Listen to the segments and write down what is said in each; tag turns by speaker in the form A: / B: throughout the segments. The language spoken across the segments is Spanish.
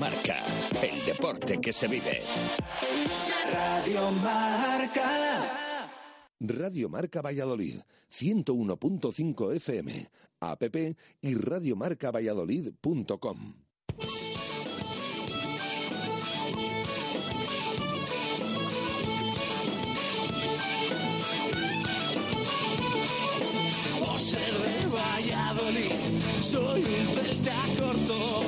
A: Marca, el deporte que se vive.
B: Radio Marca.
C: Radio Marca Valladolid, 101.5 FM, app y radiomarcavalladolid.com.
D: Por ser de Valladolid, soy un celta corto.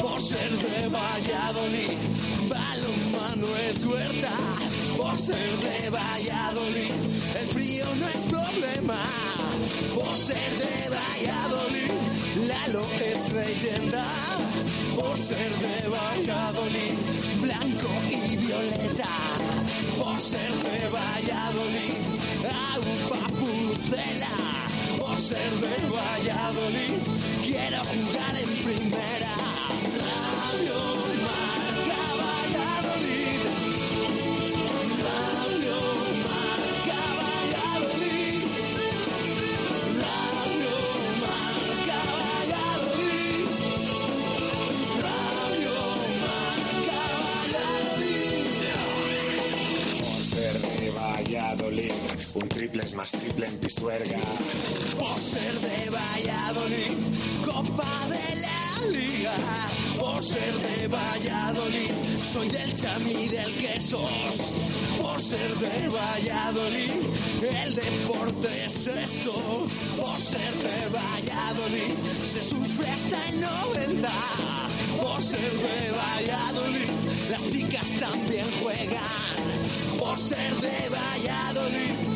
D: Por ser de Valladolid, balonmano es huerta. Por ser de Valladolid, el frío no es problema. Por ser de Valladolid, Lalo es leyenda. Por ser de Valladolid, blanco y violeta. Por ser de Valladolid, agua pucela. Por ser de Valladolid, quiero jugar en primera.
E: En.
D: Por ser de Valladolid, Copa de la Liga. Por ser de Valladolid, soy del chami del quesos. Por ser de Valladolid, el deporte es esto. Por ser de Valladolid, se sufre hasta el 90. Por ser de Valladolid, las chicas también juegan. Por ser de Valladolid,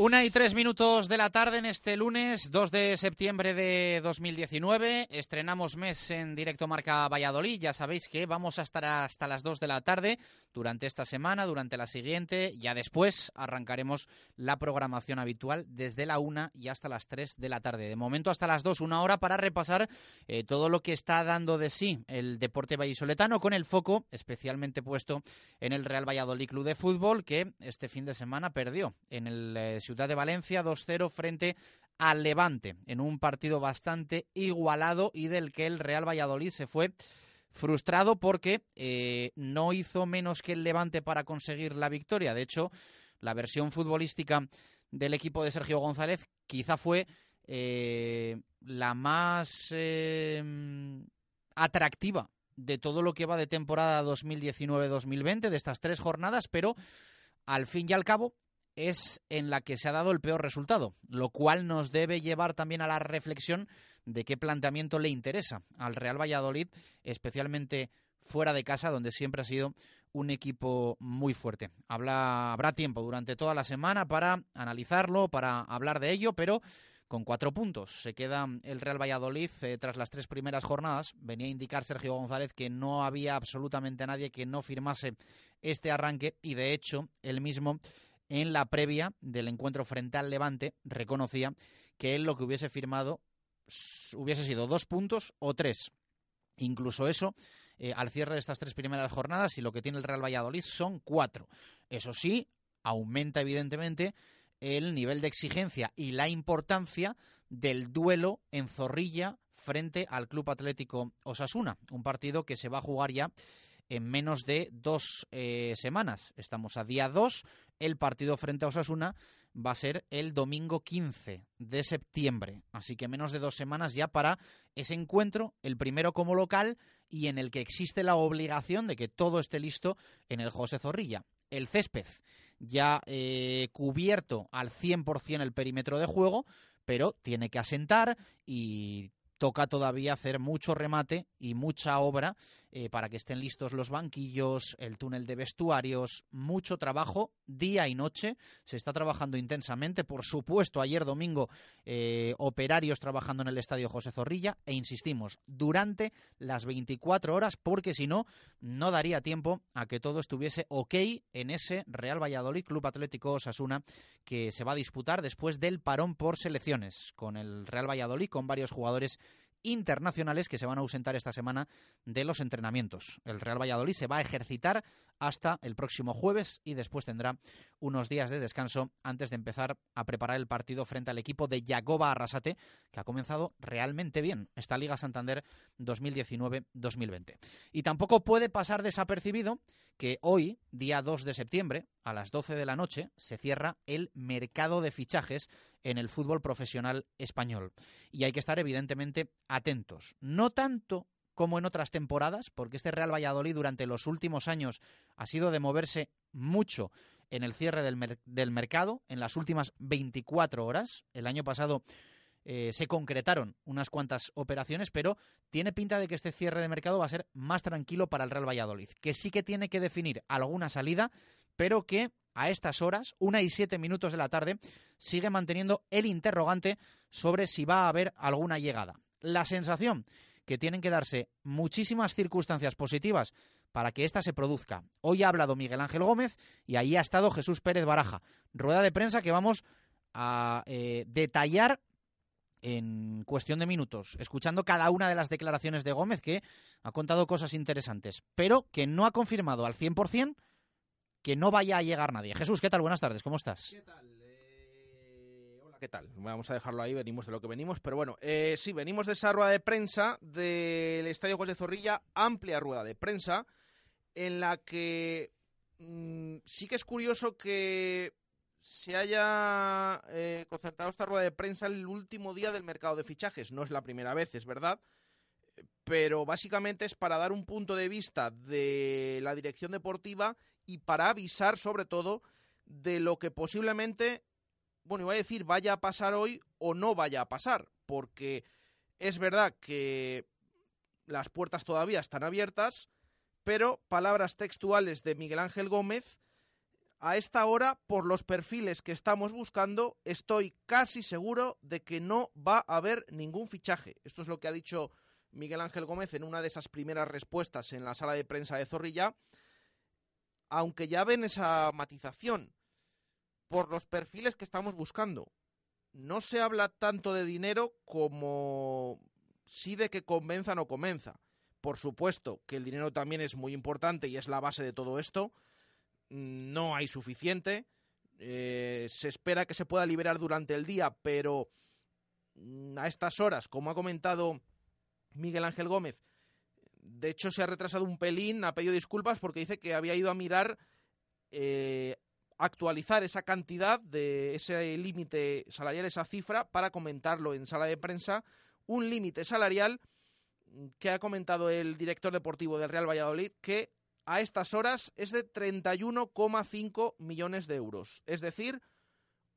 F: Una y tres minutos de la tarde en este lunes 2 de septiembre de 2019. Estrenamos mes en directo Marca Valladolid. Ya sabéis que vamos a estar hasta las 2 de la tarde durante esta semana, durante la siguiente. Ya después arrancaremos la programación habitual desde la 1 y hasta las 3 de la tarde. De momento hasta las 2, una hora para repasar eh, todo lo que está dando de sí el deporte vallisoletano con el foco especialmente puesto en el Real Valladolid Club de Fútbol que este fin de semana perdió en el eh, Ciudad de Valencia 2-0 frente al Levante en un partido bastante igualado y del que el Real Valladolid se fue frustrado porque eh, no hizo menos que el Levante para conseguir la victoria. De hecho, la versión futbolística del equipo de Sergio González quizá fue eh, la más eh, atractiva de todo lo que va de temporada 2019-2020, de estas tres jornadas, pero al fin y al cabo es en la que se ha dado el peor resultado, lo cual nos debe llevar también a la reflexión de qué planteamiento le interesa al Real Valladolid, especialmente fuera de casa, donde siempre ha sido un equipo muy fuerte. habrá tiempo durante toda la semana para analizarlo, para hablar de ello, pero con cuatro puntos. Se queda el Real Valladolid eh, tras las tres primeras jornadas. Venía a indicar Sergio González que no había absolutamente nadie que no firmase este arranque y de hecho él mismo en la previa del encuentro frente al Levante reconocía que él lo que hubiese firmado hubiese sido dos puntos o tres. Incluso eso, eh, al cierre de estas tres primeras jornadas, y lo que tiene el Real Valladolid son cuatro. Eso sí, aumenta evidentemente el nivel de exigencia y la importancia del duelo en Zorrilla frente al Club Atlético Osasuna, un partido que se va a jugar ya en menos de dos eh, semanas. Estamos a día dos, el partido frente a Osasuna va a ser el domingo 15 de septiembre, así que menos de dos semanas ya para ese encuentro, el primero como local y en el que existe la obligación de que todo esté listo en el José Zorrilla. El césped ya eh, cubierto al 100% el perímetro de juego, pero tiene que asentar y toca todavía hacer mucho remate y mucha obra eh, para que estén listos los banquillos, el túnel de vestuarios, mucho trabajo día y noche. Se está trabajando intensamente, por supuesto, ayer domingo eh, operarios trabajando en el estadio José Zorrilla e insistimos, durante las 24 horas, porque si no, no daría tiempo a que todo estuviese ok en ese Real Valladolid Club Atlético Osasuna que se va a disputar después del parón por selecciones con el Real Valladolid, con varios jugadores internacionales que se van a ausentar esta semana de los entrenamientos. El Real Valladolid se va a ejercitar hasta el próximo jueves y después tendrá unos días de descanso antes de empezar a preparar el partido frente al equipo de Yagoba Arrasate, que ha comenzado realmente bien esta Liga Santander 2019-2020. Y tampoco puede pasar desapercibido que hoy, día 2 de septiembre, a las 12 de la noche, se cierra el mercado de fichajes en el fútbol profesional español. Y hay que estar evidentemente atentos. No tanto como en otras temporadas, porque este Real Valladolid durante los últimos años ha sido de moverse mucho en el cierre del, mercado, en las últimas 24 horas. El año pasado eh, se concretaron unas cuantas operaciones, pero tiene pinta de que este cierre de mercado va a ser más tranquilo para el Real Valladolid, que sí que tiene que definir alguna salida, pero que a estas horas, una y siete minutos de la tarde, sigue manteniendo el interrogante sobre si va a haber alguna llegada. La sensación que tienen que darse muchísimas circunstancias positivas para que ésta se produzca. Hoy ha hablado Miguel Ángel Gómez y ahí ha estado Jesús Pérez Baraja. Rueda de prensa que vamos a eh, detallar en cuestión de minutos, escuchando cada una de las declaraciones de Gómez, que ha contado cosas interesantes, pero que no ha confirmado al 100% que no vaya a llegar nadie. Jesús, ¿qué tal? Buenas tardes, ¿cómo estás?
G: ¿Qué tal? ¿qué tal? Vamos a dejarlo ahí, venimos de lo que venimos, pero bueno, eh, sí, venimos de esa rueda de prensa del Estadio José Zorrilla, amplia rueda de prensa, en la que mm, sí que es curioso que se haya eh, concertado esta rueda de prensa el último día del mercado de fichajes. No es la primera vez, es verdad, pero básicamente es para dar un punto de vista de la dirección deportiva y para avisar sobre todo de lo que posiblemente bueno, iba a decir vaya a pasar hoy o no vaya a pasar, porque es verdad que las puertas todavía están abiertas, pero palabras textuales de Miguel Ángel Gómez, a esta hora, por los perfiles que estamos buscando, estoy casi seguro de que no va a haber ningún fichaje. Esto es lo que ha dicho Miguel Ángel Gómez en una de esas primeras respuestas en la sala de prensa de Zorrilla, aunque ya ven esa matización por los perfiles que estamos buscando. No se habla tanto de dinero como sí de que convenza o no convenza. Por supuesto que el dinero también es muy importante y es la base de todo esto. No hay suficiente. Eh, se espera que se pueda liberar durante el día, pero mm, a estas horas, como ha comentado Miguel Ángel Gómez, de hecho se ha retrasado un pelín, ha pedido disculpas porque dice que había ido a mirar eh, actualizar esa cantidad de ese límite salarial, esa cifra, para comentarlo en sala de prensa. Un límite salarial que ha comentado el director deportivo del Real Valladolid que a estas horas es de 31,5 millones de euros. Es decir,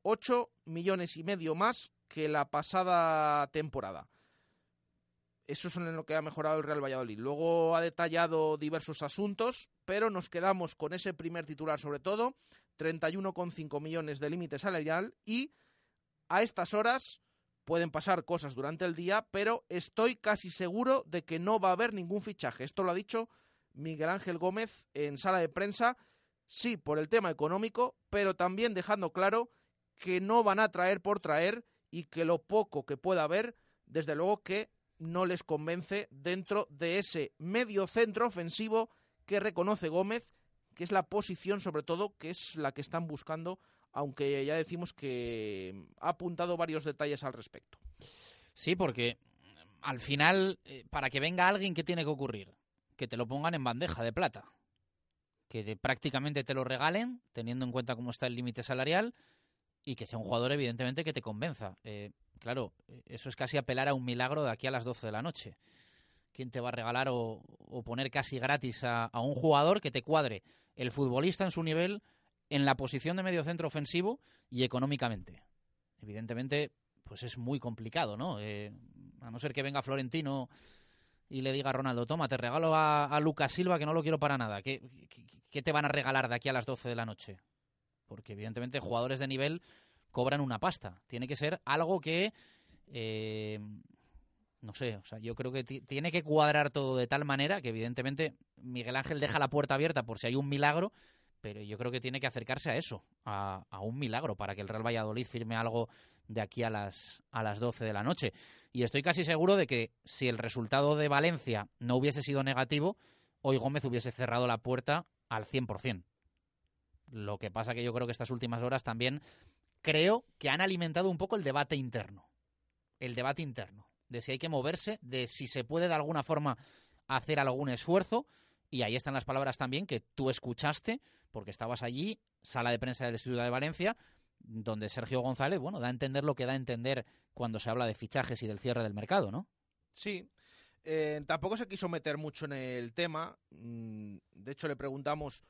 G: 8 millones y medio más que la pasada temporada. Eso es en lo que ha mejorado el Real Valladolid. Luego ha detallado diversos asuntos, pero nos quedamos con ese primer titular sobre todo, 31,5 millones de límite salarial y a estas horas pueden pasar cosas durante el día, pero estoy casi seguro de que no va a haber ningún fichaje. Esto lo ha dicho Miguel Ángel Gómez en sala de prensa, sí por el tema económico, pero también dejando claro que no van a traer por traer y que lo poco que pueda haber, desde luego que no les convence dentro de ese medio centro ofensivo que reconoce Gómez, que es la posición sobre todo que es la que están buscando, aunque ya decimos que ha apuntado varios detalles al respecto.
F: Sí, porque al final, eh, para que venga alguien, ¿qué tiene que ocurrir? Que te lo pongan en bandeja de plata. Que prácticamente te lo regalen, teniendo en cuenta cómo está el límite salarial, y que sea un jugador, evidentemente, que te convenza. Eh, claro, eso es casi apelar a un milagro de aquí a las 12 de la noche. ¿Quién te va a regalar o, poner casi gratis a, un jugador que te cuadre el futbolista en su nivel, en la posición de medio centro ofensivo y económicamente? Evidentemente, pues es muy complicado, ¿no? Eh, a no ser que venga Florentino y le diga a Ronaldo, toma, te regalo a, Lucas Silva que no lo quiero para nada. ¿Qué, ¿Qué, te van a regalar de aquí a las 12 de la noche? porque evidentemente jugadores de nivel cobran una pasta. Tiene que ser algo que, eh, no sé, o sea, yo creo que tiene que cuadrar todo de tal manera que evidentemente Miguel Ángel deja la puerta abierta por si hay un milagro, pero yo creo que tiene que acercarse a eso, a, un milagro, para que el Real Valladolid firme algo de aquí a las, a las 12 de la noche. Y estoy casi seguro de que si el resultado de Valencia no hubiese sido negativo, hoy Gómez hubiese cerrado la puerta al 100%. Lo que pasa que yo creo que estas últimas horas también creo que han alimentado un poco el debate interno. El debate interno. De si hay que moverse, de si se puede de alguna forma hacer algún esfuerzo. Y ahí están las palabras también que tú escuchaste, porque estabas allí, sala de prensa del Estudio de Valencia, donde Sergio González, bueno, da a entender lo que da a entender cuando se habla de fichajes y del cierre del mercado, ¿no?
G: Sí. Eh, tampoco se quiso meter mucho en el tema. Mm, de hecho, le preguntamos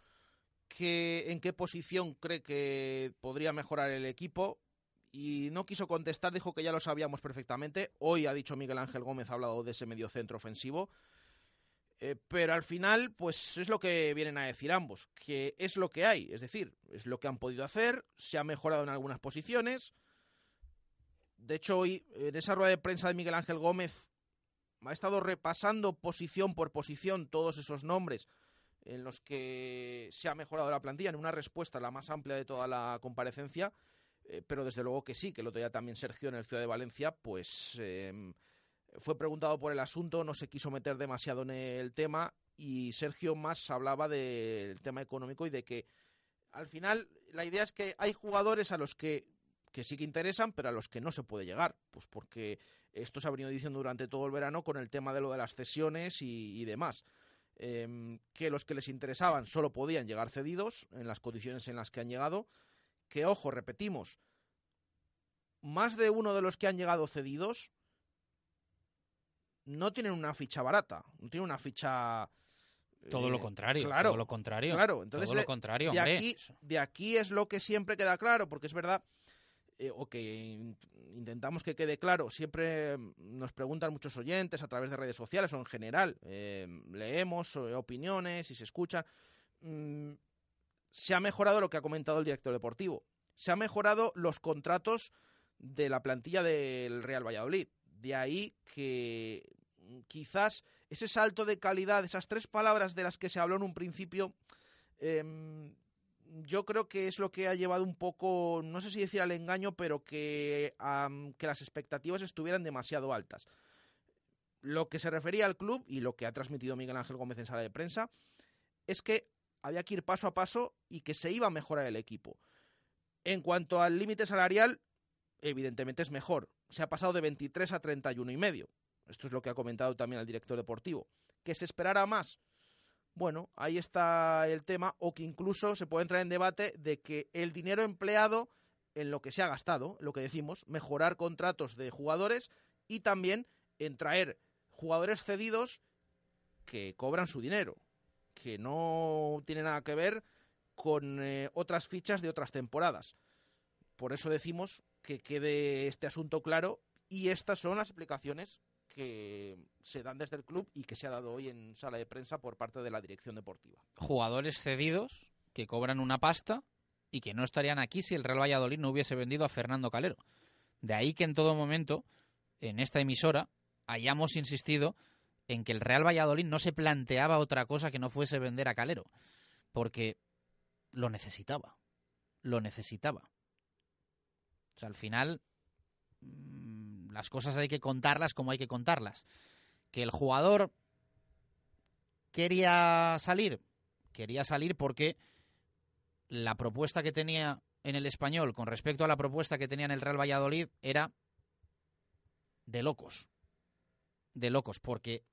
G: en qué posición cree que podría mejorar el equipo y no quiso contestar, dijo que ya lo sabíamos perfectamente. Hoy ha dicho Miguel Ángel Gómez, ha hablado de ese medio centro ofensivo. Eh, pero al final, pues es lo que vienen a decir ambos, que es lo que hay, es decir, es lo que han podido hacer, se ha mejorado en algunas posiciones. De hecho, hoy, en esa rueda de prensa de Miguel Ángel Gómez, ha estado repasando posición por posición todos esos nombres en los que se ha mejorado la plantilla, en una respuesta la más amplia de toda la comparecencia, eh, pero desde luego que sí, que el otro día también Sergio en el Ciudad de Valencia, pues em, fue preguntado por el asunto, no se quiso meter demasiado en el tema y Sergio más hablaba del tema económico y de que al final la idea es que hay jugadores a los que, que sí que interesan, pero a los que no se puede llegar, pues porque esto se ha venido diciendo durante todo el verano con el tema de lo de las cesiones y demás. Em, que los que les interesaban solo podían llegar cedidos en las condiciones en las que han llegado, que ojo, repetimos, más de uno de los que han llegado cedidos no tienen una ficha barata, no tienen una ficha...
F: Todo lo eh, contrario,
G: claro,
F: todo lo contrario.
G: Claro, entonces
F: todo lo contrario,
G: de, aquí, de aquí es lo que siempre queda claro, porque es verdad eh, o que intentamos que quede claro, siempre nos preguntan muchos oyentes a través de redes sociales o en general, eh, leemos opiniones y se escuchan. Mm, se ha mejorado lo que ha comentado el director deportivo. Se han mejorado los contratos de la plantilla del Real Valladolid. De ahí que quizás ese salto de calidad, esas tres palabras de las que se habló en un principio, em, yo creo que es lo que ha llevado un poco, no sé si decir al engaño, pero que, que las expectativas estuvieran demasiado altas. Lo que se refería al club y lo que ha transmitido Miguel Ángel Gómez en sala de prensa es que había que ir paso a paso y que se iba a mejorar el equipo. En cuanto al límite salarial, evidentemente es mejor. Se ha pasado de 23 a 31 y medio. Esto es lo que ha comentado también el director deportivo. ¿Que se esperara más? bueno, ahí está el tema, o que incluso se puede entrar en debate de que el dinero empleado en lo que se ha gastado, lo que decimos, mejorar contratos de jugadores y también en traer jugadores cedidos que cobran su dinero, que no tiene nada que ver con eh, otras fichas de otras temporadas. Por eso decimos que quede este asunto claro y estas son las explicaciones que se dan desde el club y que se ha dado hoy en sala de prensa por parte de la dirección deportiva.
F: Jugadores cedidos que cobran una pasta y que no estarían aquí si el Real Valladolid no hubiese vendido a Fernando Calero. De ahí que en todo momento, en esta emisora, hayamos insistido en que el Real Valladolid no se planteaba otra cosa que no fuese vender a Calero, porque lo necesitaba, lo necesitaba. Al final mm, las cosas hay que contarlas como hay que contarlas. Que el jugador quería salir, quería salir porque la propuesta que tenía en el español con respecto a la propuesta que tenía en el Real Valladolid era de locos. De locos, porque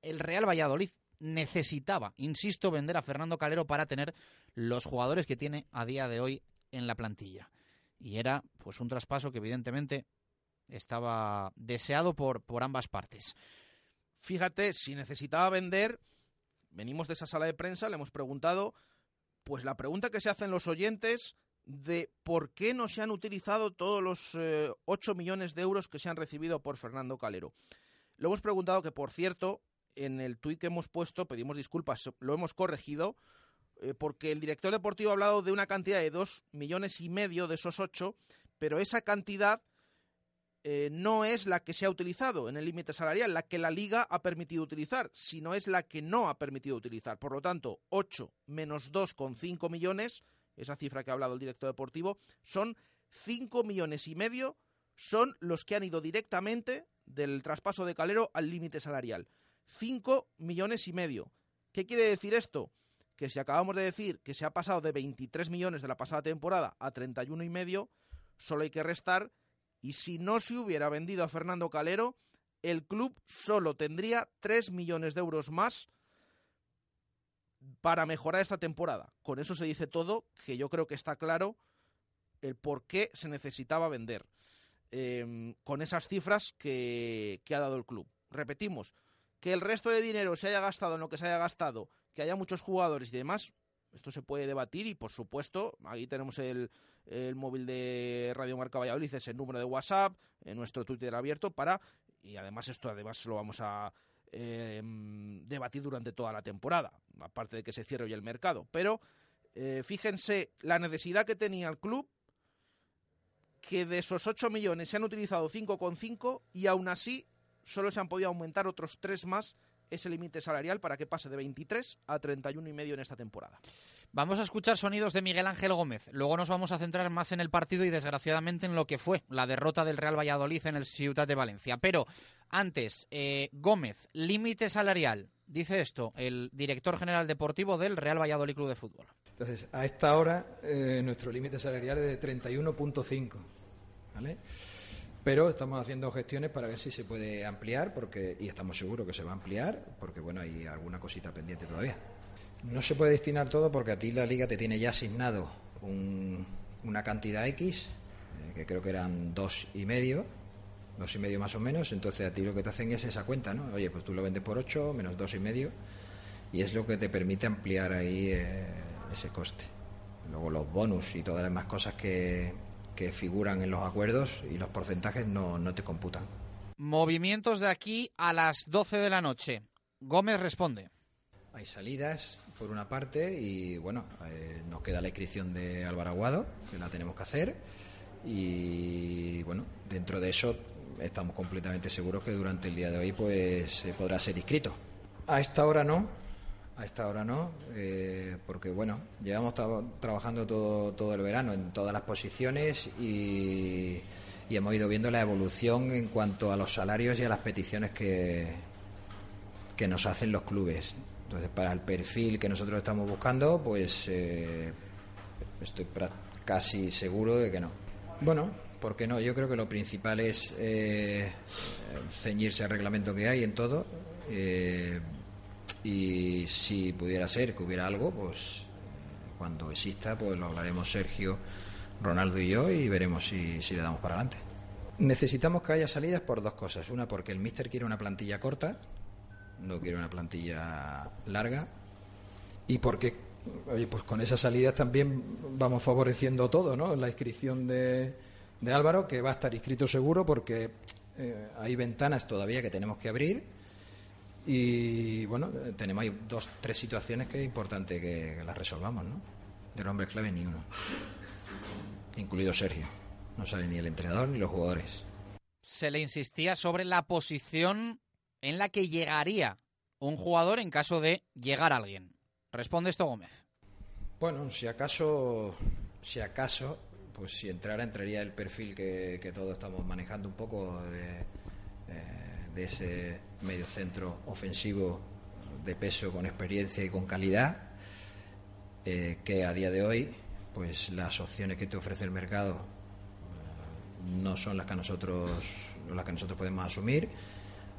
F: el Real Valladolid necesitaba, insisto, vender a Fernando Calero para tener los jugadores que tiene a día de hoy en la plantilla. Y era pues un traspaso que evidentemente estaba deseado por, por ambas partes.
G: Fíjate, si necesitaba vender, venimos de esa sala de prensa, le hemos preguntado, pues la pregunta que se hacen los oyentes de por qué no se han utilizado todos los eh, 8 millones de euros que se han recibido por Fernando Calero. Le hemos preguntado que, por cierto, en el tuit que hemos puesto, pedimos disculpas, lo hemos corregido, eh, porque el director deportivo ha hablado de una cantidad de 2 millones y medio de esos 8, pero esa cantidad eh, no es la que se ha utilizado en el límite salarial, la que la liga ha permitido utilizar, sino es la que no ha permitido utilizar. Por lo tanto, 8 menos 2,5 millones, esa cifra que ha hablado el director deportivo, son 5 millones y medio, son los que han ido directamente del traspaso de Calero al límite salarial. 5 millones y medio. ¿Qué quiere decir esto? Que si acabamos de decir que se ha pasado de 23 millones de la pasada temporada a 31 y medio, solo hay que restar y si no se hubiera vendido a Fernando Calero, el club solo tendría 3 millones de euros más para mejorar esta temporada. Con eso se dice todo, que yo creo que está claro el por qué se necesitaba vender. Eh, con esas cifras que, que ha dado el club. Repetimos, que el resto de dinero se haya gastado en lo que se haya gastado, que haya muchos jugadores y demás, esto se puede debatir y por supuesto, ahí tenemos el, el móvil de Radio Marca Valladolid, es el número de WhatsApp, en nuestro Twitter abierto para, y además esto además lo vamos a eh, debatir durante toda la temporada, aparte de que se cierre hoy el mercado. Pero eh, fíjense la necesidad que tenía el club, que de esos 8 millones se han utilizado 5,5 y aún así solo se han podido aumentar otros 3 más ese límite salarial para que pase de 23 a 31 y medio en esta temporada.
F: Vamos a escuchar sonidos de Miguel Ángel Gómez. Luego nos vamos a centrar más en el partido y desgraciadamente en lo que fue la derrota del Real Valladolid en el Ciudad de Valencia. Pero antes, eh, Gómez, límite salarial. Dice esto el director general deportivo del Real Valladolid Club de Fútbol.
H: Entonces, a esta hora eh, nuestro límite salarial es de 31.5. ¿Vale? Pero estamos haciendo gestiones para ver si se puede ampliar porque y estamos seguros que se va a ampliar porque bueno hay alguna cosita pendiente todavía. No se puede destinar todo porque a ti la liga te tiene ya asignado un, una cantidad X eh, que creo que eran dos y medio dos y medio más o menos. Entonces a ti lo que te hacen es esa cuenta no oye pues tú lo vendes por ocho menos dos y medio y es lo que te permite ampliar ahí eh, ese coste. Luego los bonus y todas las demás cosas que que figuran en los acuerdos y los porcentajes no, no te computan.
F: Movimientos de aquí a las 12 de la noche. Gómez responde.
H: Hay salidas, por una parte, y bueno, eh, nos queda la inscripción de Álvaro Aguado, que la tenemos que hacer, y bueno, dentro de eso estamos completamente seguros que durante el día de hoy pues se podrá ser inscrito. A esta hora no, a esta hora no, eh, porque bueno, llevamos trabajando todo, todo el verano en todas las posiciones y, hemos ido viendo la evolución en cuanto a los salarios y a las peticiones que, que nos hacen los clubes. Entonces, para el perfil que nosotros estamos buscando, pues eh, estoy casi seguro de que no. Bueno, ¿por qué no? Yo creo que lo principal es eh, ceñirse al reglamento que hay en todo. Y si pudiera ser que hubiera algo, pues cuando exista, pues lo hablaremos Sergio, Ronaldo y yo y veremos si, si le damos para adelante. Necesitamos que haya salidas por dos cosas. Una, porque el míster quiere una plantilla corta, no quiere una plantilla larga. Y porque, oye, pues con esas salidas también vamos favoreciendo todo, ¿no? La inscripción de, de Álvaro, que va a estar inscrito seguro porque eh, hay ventanas todavía que tenemos que abrir y bueno, tenemos ahí dos, tres situaciones que es importante que, las resolvamos, ¿no? Del hombre clave ni uno, incluido Sergio. No sale ni el entrenador ni los jugadores.
F: Se le insistía sobre la posición en la que llegaría un jugador en caso de llegar alguien. Responde esto Gómez.
H: Bueno, si acaso, si acaso, pues si entrara, entraría el perfil que, que todos estamos manejando un poco de, eh, de ese medio centro ofensivo de peso con experiencia y con calidad, eh, que a día de hoy, pues las opciones que te ofrece el mercado eh, no son las que nosotros las que nosotros podemos asumir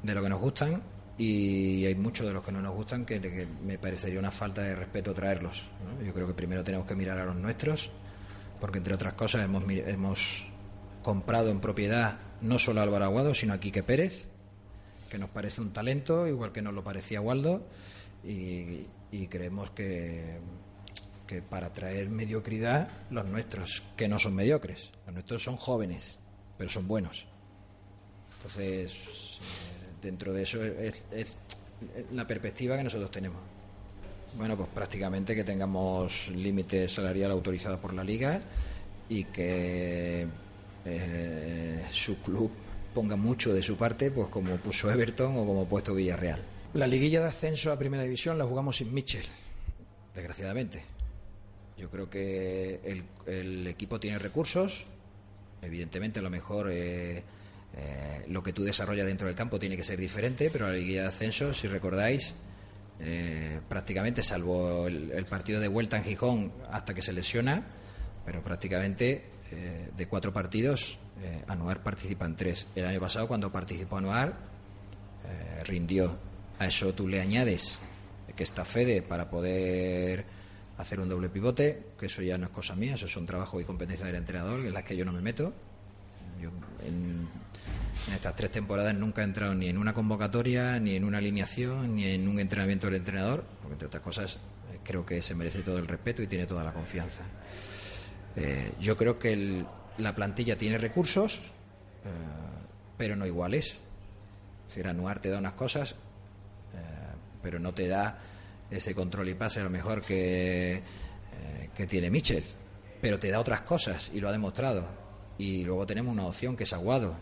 H: de lo que nos gustan y hay muchos de los que no nos gustan que, me parecería una falta de respeto traerlos. Yo creo que primero tenemos que mirar a los nuestros, porque entre otras cosas hemos, hemos comprado en propiedad no solo a Álvaro Aguado, sino a Quique Pérez, que nos parece un talento, igual que nos lo parecía Waldo, y, creemos que, que para traer mediocridad, los nuestros, que no son mediocres, los nuestros son jóvenes, pero son buenos. Entonces, dentro de eso es, la perspectiva que nosotros tenemos. Bueno, pues prácticamente que tengamos límite salarial autorizado por la liga y que eh, su club ponga mucho de su parte, pues como puso Everton o como puesto Villarreal. La liguilla de ascenso a Primera División la jugamos sin Mitchell, desgraciadamente. Yo creo que el, equipo tiene recursos, evidentemente a lo mejor eh, eh, lo que tú desarrollas dentro del campo tiene que ser diferente, pero la liguilla de ascenso, si recordáis, eh, prácticamente, salvo el, partido de vuelta en Gijón hasta que se lesiona, pero prácticamente eh, de cuatro partidos, Anuar participa en tres. El año pasado, cuando participó Anuar, rindió. A eso tú le añades que está Fede para poder hacer un doble pivote, que eso ya no es cosa mía, eso es un trabajo y competencia del entrenador, en las que yo no me meto. Yo en en estas tres temporadas nunca he entrado ni en una convocatoria, ni en una alineación, ni en un entrenamiento del entrenador, porque entre otras cosas eh, creo que se merece todo el respeto y tiene toda la confianza. Eh, yo creo que la plantilla tiene recursos, eh, pero no iguales. Si Anuar te da unas cosas, pero no te da ese control y pase a lo mejor que, que tiene Michel, pero te da otras cosas y lo ha demostrado. Y luego tenemos una opción que es Aguado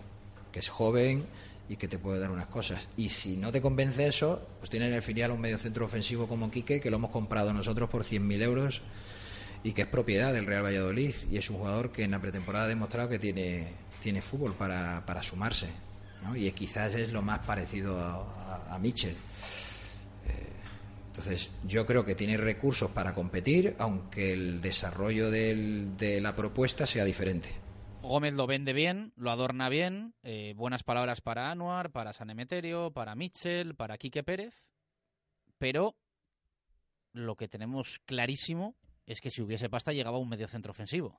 H: que es joven y que te puede dar unas cosas. Y si no te convence eso, pues tienen en el filial un medio centro ofensivo como Quique, que lo hemos comprado nosotros por 100.000 euros y que es propiedad del Real Valladolid. Y es un jugador que en la pretemporada ha demostrado que tiene, tiene fútbol para, para sumarse. Y quizás es lo más parecido a, Mitchell. Eh, entonces, yo creo que tiene recursos para competir, aunque el desarrollo de la propuesta sea diferente.
F: Gómez lo vende bien, lo adorna bien, eh, buenas palabras para Anuar, para San Emeterio, para Mitchell, para Quique Pérez, pero lo que tenemos clarísimo es que si hubiese pasta llegaba un medio centro ofensivo.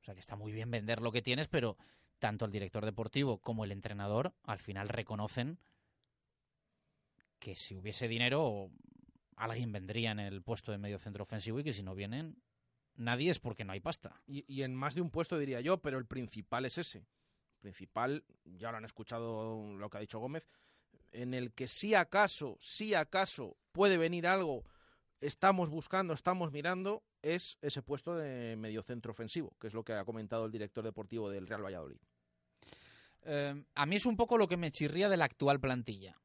F: O sea que está muy bien vender lo que tienes, pero tanto el director deportivo como el entrenador al final reconocen que si hubiese dinero alguien vendría en el puesto de medio centro ofensivo y que si no vienen nadie es porque no hay pasta.
G: Y, en más de un puesto diría yo, pero el principal es ese. El principal, ya lo han escuchado lo que ha dicho Gómez, en el que si acaso, si acaso puede venir algo, estamos buscando, estamos mirando, es ese puesto de mediocentro ofensivo, que es lo que ha comentado el director deportivo del Real Valladolid.
F: Eh, a mí es un poco lo que me chirría de la actual plantilla.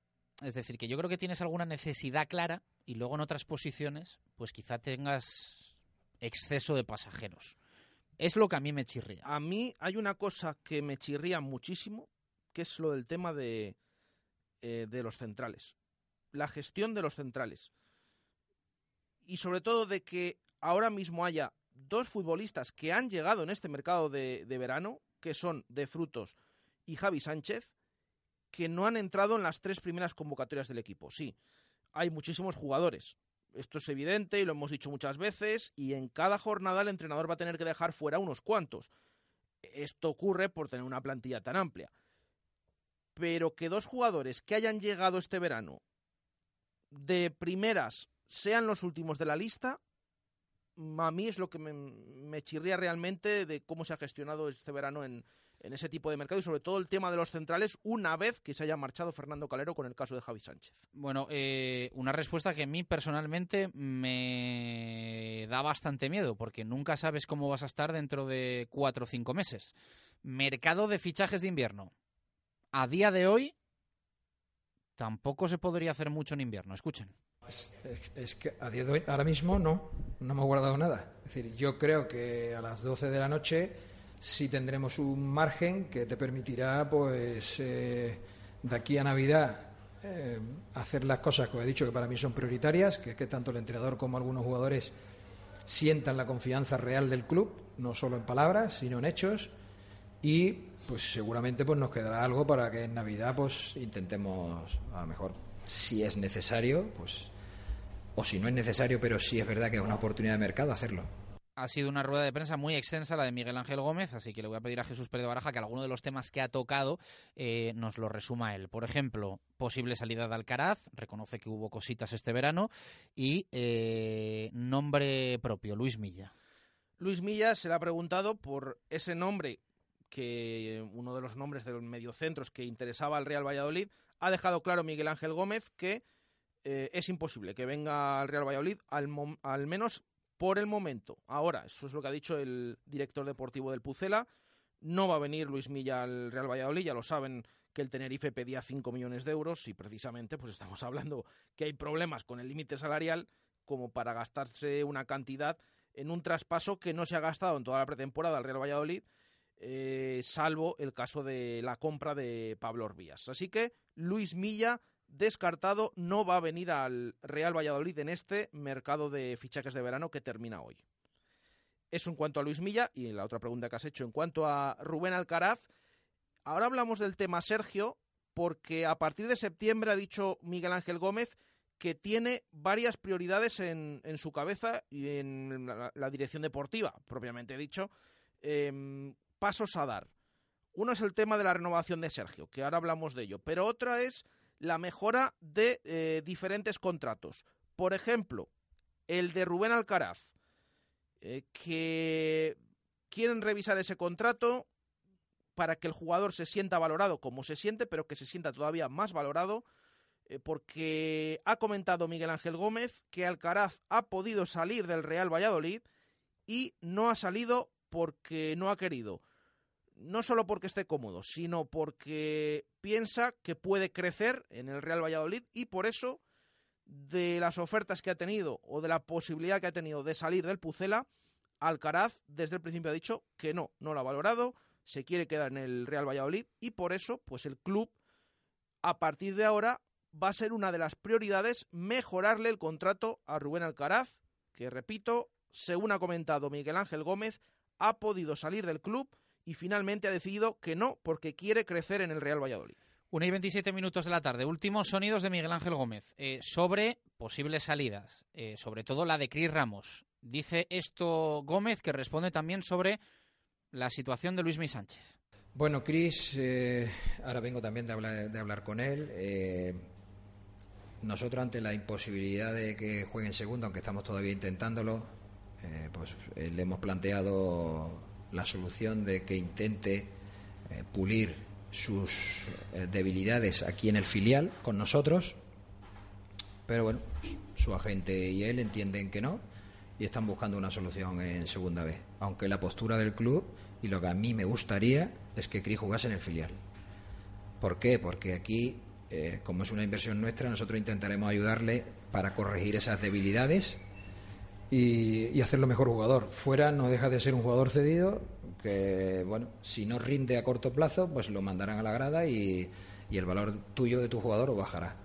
F: Es decir, que yo creo que tienes alguna necesidad clara y luego en otras posiciones, pues quizá tengas exceso de pasajeros. Es lo que a mí me chirría.
G: A mí hay una cosa que me chirría muchísimo, que es lo del tema de, eh, de los centrales. La gestión de los centrales. Y sobre todo de que ahora mismo haya dos futbolistas que han llegado en este mercado de, verano, que son De Frutos y Javi Sánchez, que no han entrado en las tres primeras convocatorias del equipo. Sí, hay muchísimos jugadores, esto es evidente y lo hemos dicho muchas veces, y en cada jornada el entrenador va a tener que dejar fuera unos cuantos. Esto ocurre por tener una plantilla tan amplia. Pero que dos jugadores que hayan llegado este verano de primeras sean los últimos de la lista, a mí es lo que me, chirría realmente de cómo se ha gestionado este verano en, en ese tipo de mercado y sobre todo el tema de los centrales una vez que se haya marchado Fernando Calero con el caso de Javi Sánchez.
F: Bueno, eh, una respuesta que a mí personalmente me da bastante miedo porque nunca sabes cómo vas a estar dentro de cuatro o cinco meses. Mercado de fichajes de invierno. A día de hoy tampoco se podría hacer mucho en invierno. Escuchen.
H: Es, que a día de hoy, ahora mismo no, no hemos guardado nada. Es decir, yo creo que a las 12 de la noche sí tendremos un margen que te permitirá, pues, eh, de aquí a Navidad eh, hacer las cosas que he dicho que para mí son prioritarias, que es que tanto el entrenador como algunos jugadores sientan la confianza real del club, no solo en palabras, sino en hechos, y pues seguramente pues nos quedará algo para que en Navidad pues intentemos a lo mejor si es necesario, pues o si no es necesario, pero sí es verdad que es una oportunidad de mercado hacerlo.
F: Ha sido una rueda de prensa muy extensa la de Miguel Ángel Gómez, así que le voy a pedir a Jesús Pérez de Baraja que alguno de los temas que ha tocado eh, nos lo resuma él. Por ejemplo, posible salida de Alcaraz, reconoce que hubo cositas este verano, y eh, nombre propio, Luis Milla.
G: Luis Milla se le ha preguntado por ese nombre que uno de los nombres de los mediocentros que interesaba al Real Valladolid, ha dejado claro Miguel Ángel Gómez que eh, es imposible que venga al Real Valladolid, al, al, menos por el momento. Ahora, eso es lo que ha dicho el director deportivo del Pucela. No va a venir Luis Milla al Real Valladolid, ya lo saben que el Tenerife pedía 5 millones de euros y precisamente pues estamos hablando que hay problemas con el límite salarial como para gastarse una cantidad en un traspaso que no se ha gastado en toda la pretemporada al Real Valladolid, eh, salvo el caso de la compra de Pablo Orbías. Así que Luis Milla descartado, no va a venir al Real Valladolid en este mercado de fichajes de verano que termina hoy. Eso en cuanto a Luis Milla y la otra pregunta que has hecho en cuanto a Rubén Alcaraz. Ahora hablamos del tema Sergio porque a partir de septiembre ha dicho Miguel Ángel Gómez que tiene varias prioridades en, su cabeza y en la, dirección deportiva, propiamente dicho, em, pasos a dar. Uno es el tema de la renovación de Sergio, que ahora hablamos de ello, pero otra es la mejora de eh, diferentes contratos. Por ejemplo, el de Rubén Alcaraz, eh, que quieren revisar ese contrato para que el jugador se sienta valorado como se siente, pero que se sienta todavía más valorado, eh, porque ha comentado Miguel Ángel Gómez que Alcaraz ha podido salir del Real Valladolid y no ha salido porque no ha querido no solo porque esté cómodo, sino porque piensa que puede crecer en el Real Valladolid y por eso de las ofertas que ha tenido o de la posibilidad que ha tenido de salir del Pucela, Alcaraz desde el principio ha dicho que no, no lo ha valorado, se quiere quedar en el Real Valladolid y por eso pues el club a partir de ahora va a ser una de las prioridades mejorarle el contrato a Rubén Alcaraz, que repito, según ha comentado Miguel Ángel Gómez, ha podido salir del club y finalmente ha decidido que no porque quiere crecer en el Real Valladolid.
F: Una y 27 minutos de la tarde. Últimos sonidos de Miguel Ángel Gómez eh, sobre posibles salidas, eh, sobre todo la de Cris Ramos. Dice esto Gómez que responde también sobre la situación de Luis Mi Sánchez.
H: Bueno, Cris, eh, ahora vengo también de hablar, de hablar con él. nosotros ante la imposibilidad de que juegue en segundo, aunque estamos todavía intentándolo, pues le hemos planteado la solución de que intente eh, pulir sus eh, debilidades aquí en el filial con nosotros, pero bueno, su agente y él entienden que no y están buscando una solución en segunda vez, aunque la postura del club y lo que a mí me gustaría es que Cris jugase en el filial. ¿Por qué? Porque aquí, eh, como es una inversión nuestra, nosotros intentaremos ayudarle para corregir esas debilidades y, hacerlo mejor jugador. Fuera no deja de ser un jugador cedido que, bueno, si no rinde a corto plazo, pues lo mandarán a la grada y, el valor tuyo de tu jugador bajará.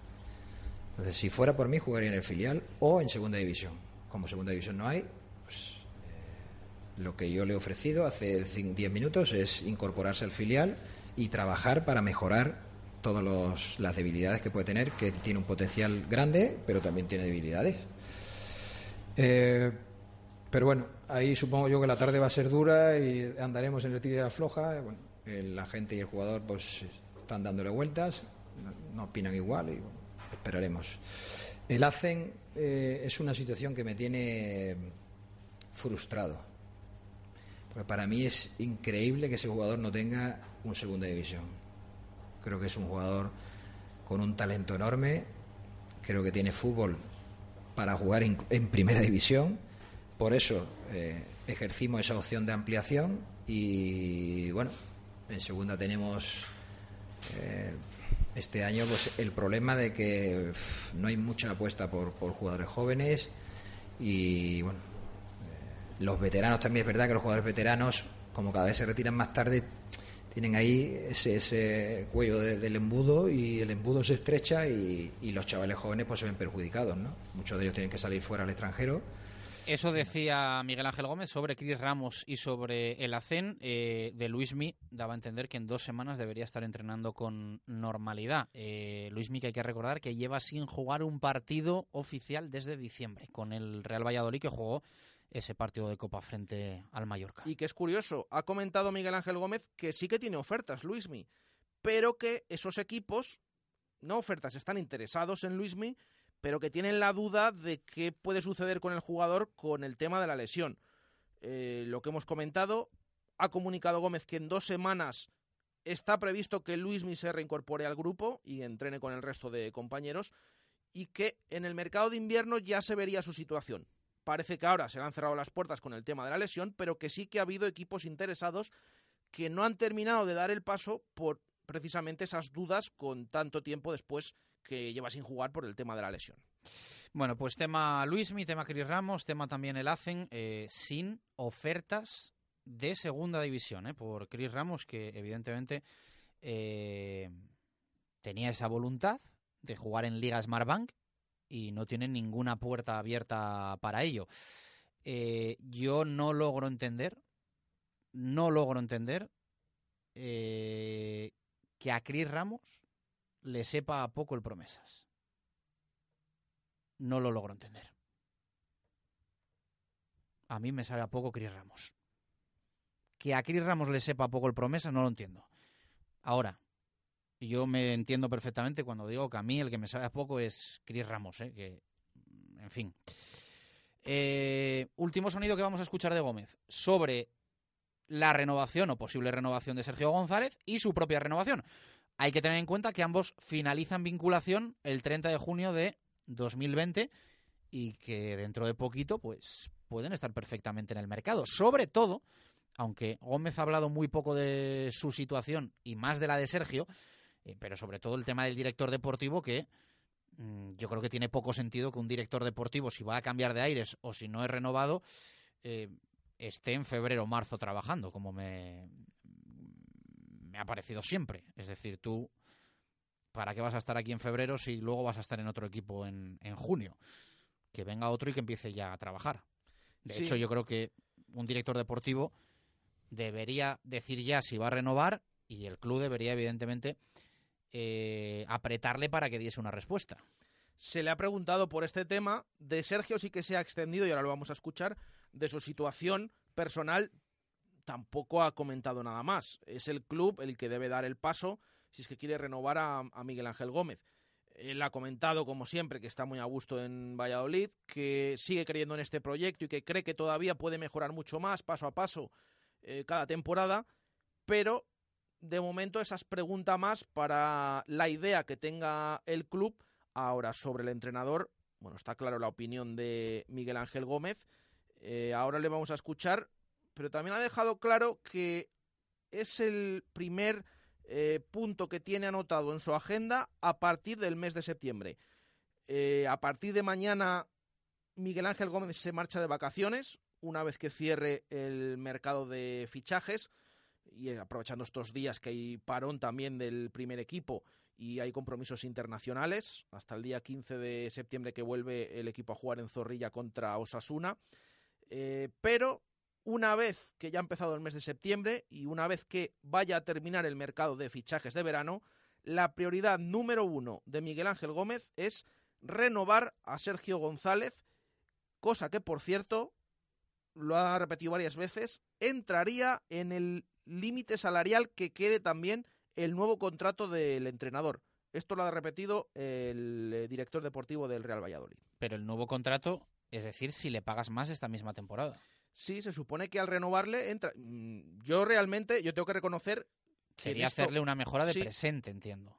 H: Entonces, si fuera por mí, jugaría en el filial o en segunda división. Como segunda división no hay, pues eh, lo que yo le he ofrecido hace 10 minutos es incorporarse al filial y trabajar para mejorar todas las debilidades que puede tener, que tiene un potencial grande, pero también tiene debilidades. Eh, pero bueno, ahí supongo yo que la tarde va a ser dura y andaremos en el la floja. Bueno, la gente y el jugador pues están dándole vueltas, no, opinan igual y esperaremos. El ACEN eh, es una situación que me tiene frustrado. Porque para mí es increíble que ese jugador no tenga un segunda división. Creo que es un jugador con un talento enorme, creo que tiene fútbol para jugar en, primera división, por eso eh, ejercimos esa opción de ampliación y bueno, en segunda tenemos eh, este año pues el problema de que no hay mucha apuesta por, jugadores jóvenes y bueno, eh, los veteranos también es verdad que los jugadores veteranos como cada vez se retiran más tarde tienen ahí ese, ese cuello del embudo y el embudo se estrecha y, los chavales jóvenes pues se ven perjudicados, ¿no? Muchos de ellos tienen que salir fuera al extranjero
F: eso decía Miguel Ángel Gómez sobre Cris Ramos y sobre el ACEN eh, de Luismi. Daba a entender que en dos semanas debería estar entrenando con normalidad. Eh, Luismi, que hay que recordar que lleva sin jugar un partido oficial desde diciembre, con el Real Valladolid que jugó ese partido de Copa frente al Mallorca.
G: Y que es curioso, ha comentado Miguel Ángel Gómez que sí que tiene ofertas Luismi, pero que esos equipos, no ofertas, están interesados en Luismi pero que tienen la duda de qué puede suceder con el jugador con el tema de la lesión. Eh, lo que hemos comentado, ha comunicado Gómez que en dos semanas está previsto que Luismi se reincorpore al grupo y entrene con el resto de compañeros y que en el mercado de invierno ya se vería su situación. Parece que ahora se le han cerrado las puertas con el tema de la lesión, pero que sí que ha habido equipos interesados que no han terminado de dar el paso por precisamente esas dudas con tanto tiempo después que lleva sin jugar por el tema de la lesión.
F: Bueno, pues tema Luismi, tema Cris Ramos, tema también el Hacen, eh, sin ofertas de segunda división, eh, por Cris Ramos, que evidentemente eh, tenía esa voluntad de jugar en Liga Smartbank y no tiene ninguna puerta abierta para ello. yo no logro entender, no logro entender que a Cris Ramos le sepa a poco el promesas. No lo logro entender. A mí me sabe a poco Cris Ramos. Que a Cris Ramos le sepa poco el promesa, no lo entiendo. Ahora, yo me entiendo perfectamente cuando digo que a mí el que me sabe a poco es Cris Ramos, ¿eh? que, en fin. Eh, último sonido que vamos a escuchar de Gómez sobre la renovación o posible renovación de Sergio González y su propia renovación. Hay que tener en cuenta que ambos finalizan vinculación el 30 de junio de 2020 y que dentro de poquito pues pueden estar perfectamente en el mercado. Sobre todo, aunque Gómez ha hablado muy poco de su situación y más de la de Sergio, eh, pero sobre todo el tema del director deportivo que mm, yo creo que tiene poco sentido que un director deportivo, si va a cambiar de aires o si no es renovado, eh, esté en febrero o marzo trabajando, como me, me ha parecido siempre. Es decir, tú, ¿para qué vas a estar aquí en febrero si luego vas a estar en otro equipo en, en junio? Que venga otro y que empiece ya a trabajar. De hecho, yo creo que un director deportivo debería decir ya si va a renovar y el club debería, evidentemente, eh, apretarle para que diese una respuesta.
G: Se le ha preguntado por este tema. De Sergio sí que se ha extendido, y ahora lo vamos a escuchar, de su situación personal tampoco ha comentado nada más. Es el club el que debe dar el paso si es que quiere renovar a, Miguel Ángel Gómez. Él ha comentado, como siempre, que está muy a gusto en Valladolid, que sigue creyendo en este proyecto y que cree que todavía puede mejorar mucho más, paso a paso, eh, cada temporada, pero de momento esas preguntas más para la idea que tenga el club. Ahora, sobre el entrenador, bueno, está claro la opinión de Miguel Ángel Gómez. Eh, ahora le vamos a escuchar pero también ha dejado claro que es el primer eh, punto que tiene anotado en su agenda a partir del mes de septiembre. Eh, a partir de mañana, Miguel Ángel Gómez se marcha de vacaciones, una vez que cierre el mercado de fichajes, y aprovechando estos días que hay parón también del primer equipo y hay compromisos internacionales, hasta el día 15 de septiembre que vuelve el equipo a jugar en Zorrilla contra Osasuna. Eh, pero una vez que ya ha empezado el mes de septiembre y una vez que vaya a terminar el mercado de fichajes de verano, la prioridad número uno de Miguel Ángel Gómez es renovar a Sergio González, cosa que, por cierto, lo ha repetido varias veces, entraría en el límite salarial que quede también el nuevo contrato del entrenador. Esto lo ha repetido el eh, director deportivo del Real Valladolid.
F: Pero el nuevo contrato, es decir, si le pagas más esta misma temporada
G: sí, se supone que al renovarle entra. Mm, yo realmente, yo tengo que reconocer
F: Sería hacerle una mejora de presente, entiendo.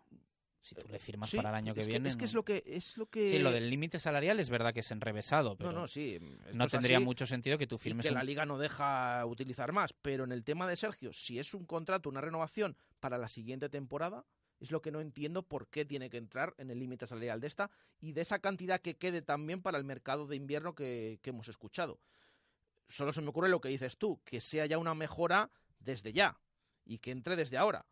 F: Si tú le firmas para el año que, viene.
G: Es que es lo que. Es lo que...
F: Sí, lo del límite salarial es verdad que es enrevesado, pero.
G: No, no, sí.
F: No tendría mucho sentido que tú firmes.
G: que la liga no deja utilizar más. Pero en el tema de Sergio, si es un contrato, una renovación para la siguiente temporada, es lo que no entiendo por qué tiene que entrar en el límite salarial de esta y de esa cantidad que quede también para el mercado de invierno que, que hemos escuchado. Solo se me ocurre lo que dices tú, que sea ya una mejora desde ya y que entre desde ahora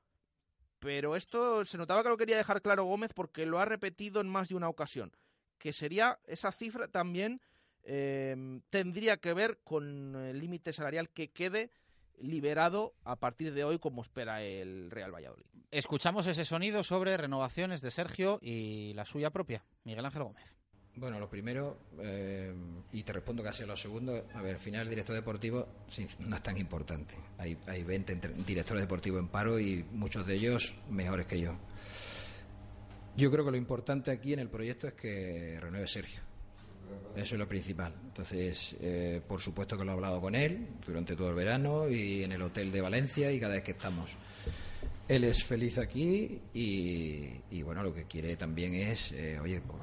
G: pero esto se notaba que lo quería dejar claro Gómez porque lo ha repetido en más de una ocasión, que sería esa cifra también em, tendría que ver con el límite salarial que quede liberado a partir de hoy como espera el Real Valladolid.
F: Escuchamos ese sonido sobre renovaciones de Sergio y la suya propia, Miguel Ángel Gómez.
H: Bueno, lo primero, eh, y te respondo casi a lo segundo, a ver, al final el director deportivo no es tan importante. Hay, hay 20 directores deportivos en paro y muchos de ellos mejores que yo. Yo creo que lo importante aquí en el proyecto es que renueve Sergio. Eso es lo principal. Entonces, eh, por supuesto que lo he hablado con él durante todo el verano y en el hotel de Valencia y cada vez que estamos. Él es feliz aquí y, bueno, lo que quiere también es, eh, oye, pues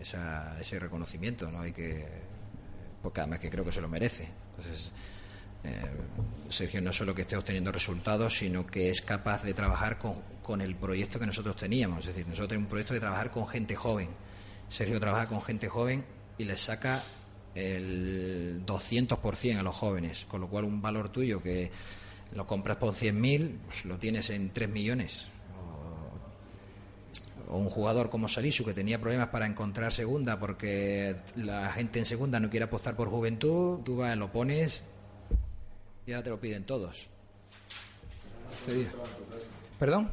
H: ese reconocimiento, ¿no? Hay que, porque además que creo que se lo merece. Entonces, eh, Sergio no solo que esté obteniendo resultados, sino que es capaz de trabajar con, con, el proyecto que nosotros teníamos. Es decir, nosotros tenemos un proyecto de trabajar con gente joven. Sergio trabaja con gente joven y le saca el 200% a los jóvenes, con lo cual un valor tuyo que lo compras por 100.000, pues lo tienes en 3 millones o un jugador como Salisu que tenía problemas para encontrar segunda porque la gente en segunda no quiere apostar por juventud, tú vas, lo pones y ahora te lo piden todos. ¿Perdón?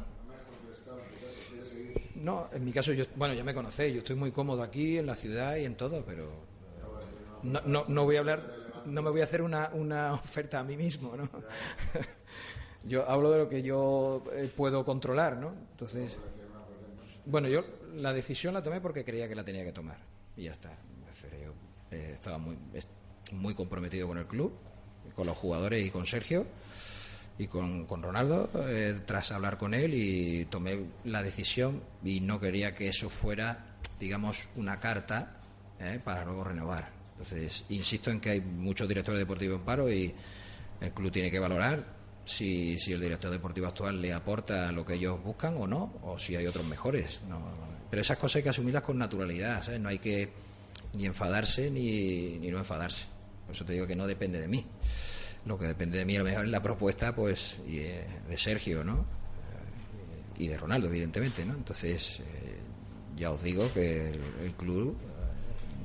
H: No, en mi caso, yo, bueno, ya me conocéis, yo estoy muy cómodo aquí en la ciudad y en todo, pero no, no, no voy a hablar, no me voy a hacer una, una oferta a mí mismo, ¿no? yo hablo de lo que yo eh, puedo controlar, ¿no? Entonces. Bueno, yo la decisión la tomé porque creía que la tenía que tomar. Y ya está. Eh, estaba muy, muy comprometido con el club, con los jugadores y con Sergio y con, con Ronaldo eh, tras hablar con él y tomé la decisión y no quería que eso fuera, digamos, una carta eh, para luego renovar. Entonces, insisto en que hay muchos directores deportivos en paro y el club tiene que valorar si, si el director deportivo actual le aporta lo que ellos buscan o no, o si hay otros mejores. Pero esas cosas hay que asumirlas con naturalidad, ¿sabes? No hay que ni enfadarse ni, ni no enfadarse. Por eso te digo que no depende de mí. Lo que depende de mí a lo mejor es la propuesta pues eh, de Sergio, ¿no? Eh, y de Ronaldo, evidentemente, ¿no? Entonces, eh, ya os digo que el, club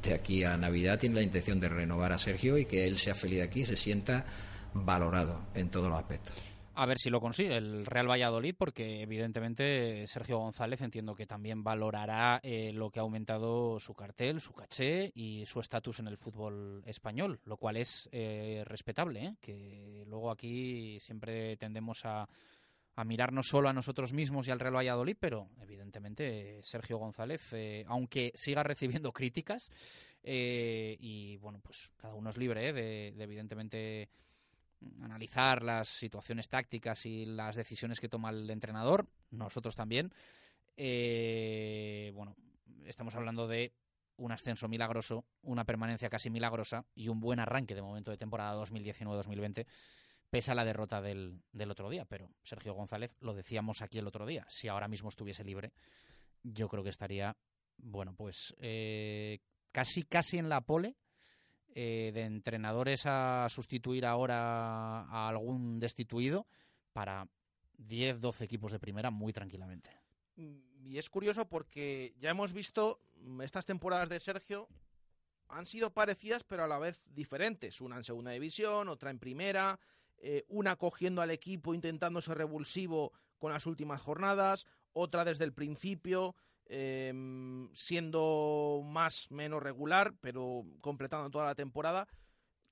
H: de aquí a Navidad tiene la intención de renovar a Sergio y que él sea feliz aquí, se sienta valorado en todos los aspectos.
F: A ver si lo consigue el Real Valladolid, porque evidentemente Sergio González entiendo que también valorará eh, lo que ha aumentado su cartel, su caché y su estatus en el fútbol español, lo cual es eh, respetable. ¿eh? Que luego aquí siempre tendemos a, a mirarnos solo a nosotros mismos y al Real Valladolid, pero evidentemente Sergio González, aunque siga recibiendo críticas, y bueno, pues cada uno es libre de, de evidentemente analizar las situaciones tácticas y las decisiones que toma el entrenador, nosotros también. Eh, bueno, estamos hablando de un ascenso milagroso, una permanencia casi milagrosa y un buen arranque de momento de temporada 2019-2020, pese a la derrota del, del otro día. Pero Sergio González, lo decíamos aquí el otro día, si ahora mismo estuviese libre, yo creo que estaría, bueno, pues eh, casi, casi en la pole eh, de entrenadores a sustituir ahora a algún destituido para 10, 12 equipos de primera muy tranquilamente.
G: Y es curioso porque ya hemos visto estas temporadas de Sergio han sido parecidas pero a la vez diferentes. Una en segunda división, otra en primera, eh, una cogiendo al equipo intentando ser revulsivo con las últimas jornadas, otra desde el principio. Em, siendo más menos regular, pero completando toda la temporada,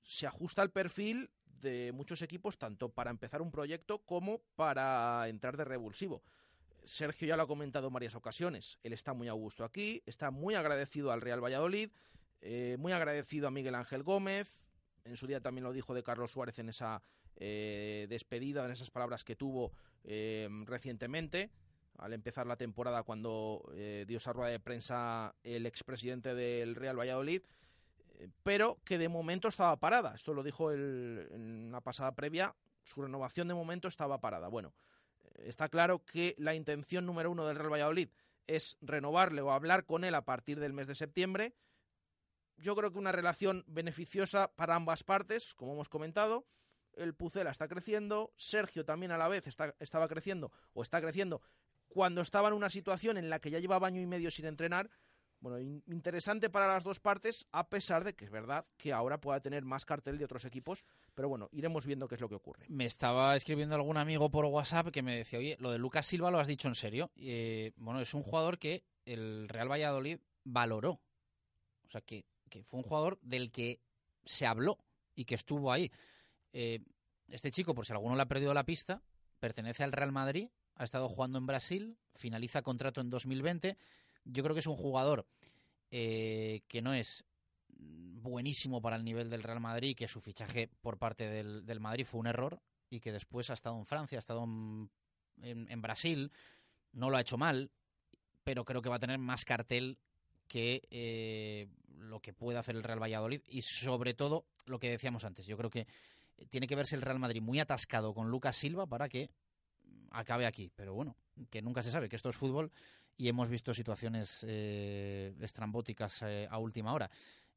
G: se ajusta al perfil de muchos equipos, tanto para empezar un proyecto como para entrar de revulsivo. Sergio ya lo ha comentado en varias ocasiones, él está muy a gusto aquí, está muy agradecido al Real Valladolid, eh, muy agradecido a Miguel Ángel Gómez, en su día también lo dijo de Carlos Suárez en esa eh, despedida, en esas palabras que tuvo eh, recientemente, al empezar la temporada cuando eh, dio esa rueda de prensa el expresidente del Real Valladolid, eh, pero que de momento estaba parada. Esto lo dijo en la pasada previa, su renovación de momento estaba parada. Bueno, está claro que la intención número uno del Real Valladolid es renovarle o hablar con él a partir del mes de septiembre. Yo creo que una relación beneficiosa para ambas partes, como hemos comentado. El Pucela está creciendo, Sergio también a la vez está, estaba creciendo o está creciendo cuando estaba en una situación en la que ya llevaba año y medio sin entrenar. Bueno, interesante para las dos partes, a pesar de que es verdad que ahora pueda tener más cartel de otros equipos, pero bueno, iremos viendo qué es lo que ocurre.
F: Me estaba escribiendo algún amigo por WhatsApp que me decía, oye, lo de Lucas Silva lo has dicho en serio. Eh, bueno, es un jugador que el Real Valladolid valoró. O sea, que, que fue un jugador del que se habló y que estuvo ahí. Eh, este chico, por si alguno le ha perdido la pista, pertenece al Real Madrid, ha estado jugando en Brasil, finaliza contrato en 2020 yo creo que es un jugador eh, que no es buenísimo para el nivel del Real Madrid, que su fichaje por parte del, Madrid fue un error y que después ha estado en Francia, ha estado en, Brasil, no lo ha hecho mal, pero creo que va a tener más cartel que eh, lo que puede hacer el Real Valladolid y sobre todo lo que decíamos antes. Yo creo que tiene que verse el Real Madrid muy atascado con Lucas Silva para que acabe aquí. Pero bueno, que nunca se sabe, que esto es fútbol y hemos visto situaciones eh, estrambóticas eh, a última hora.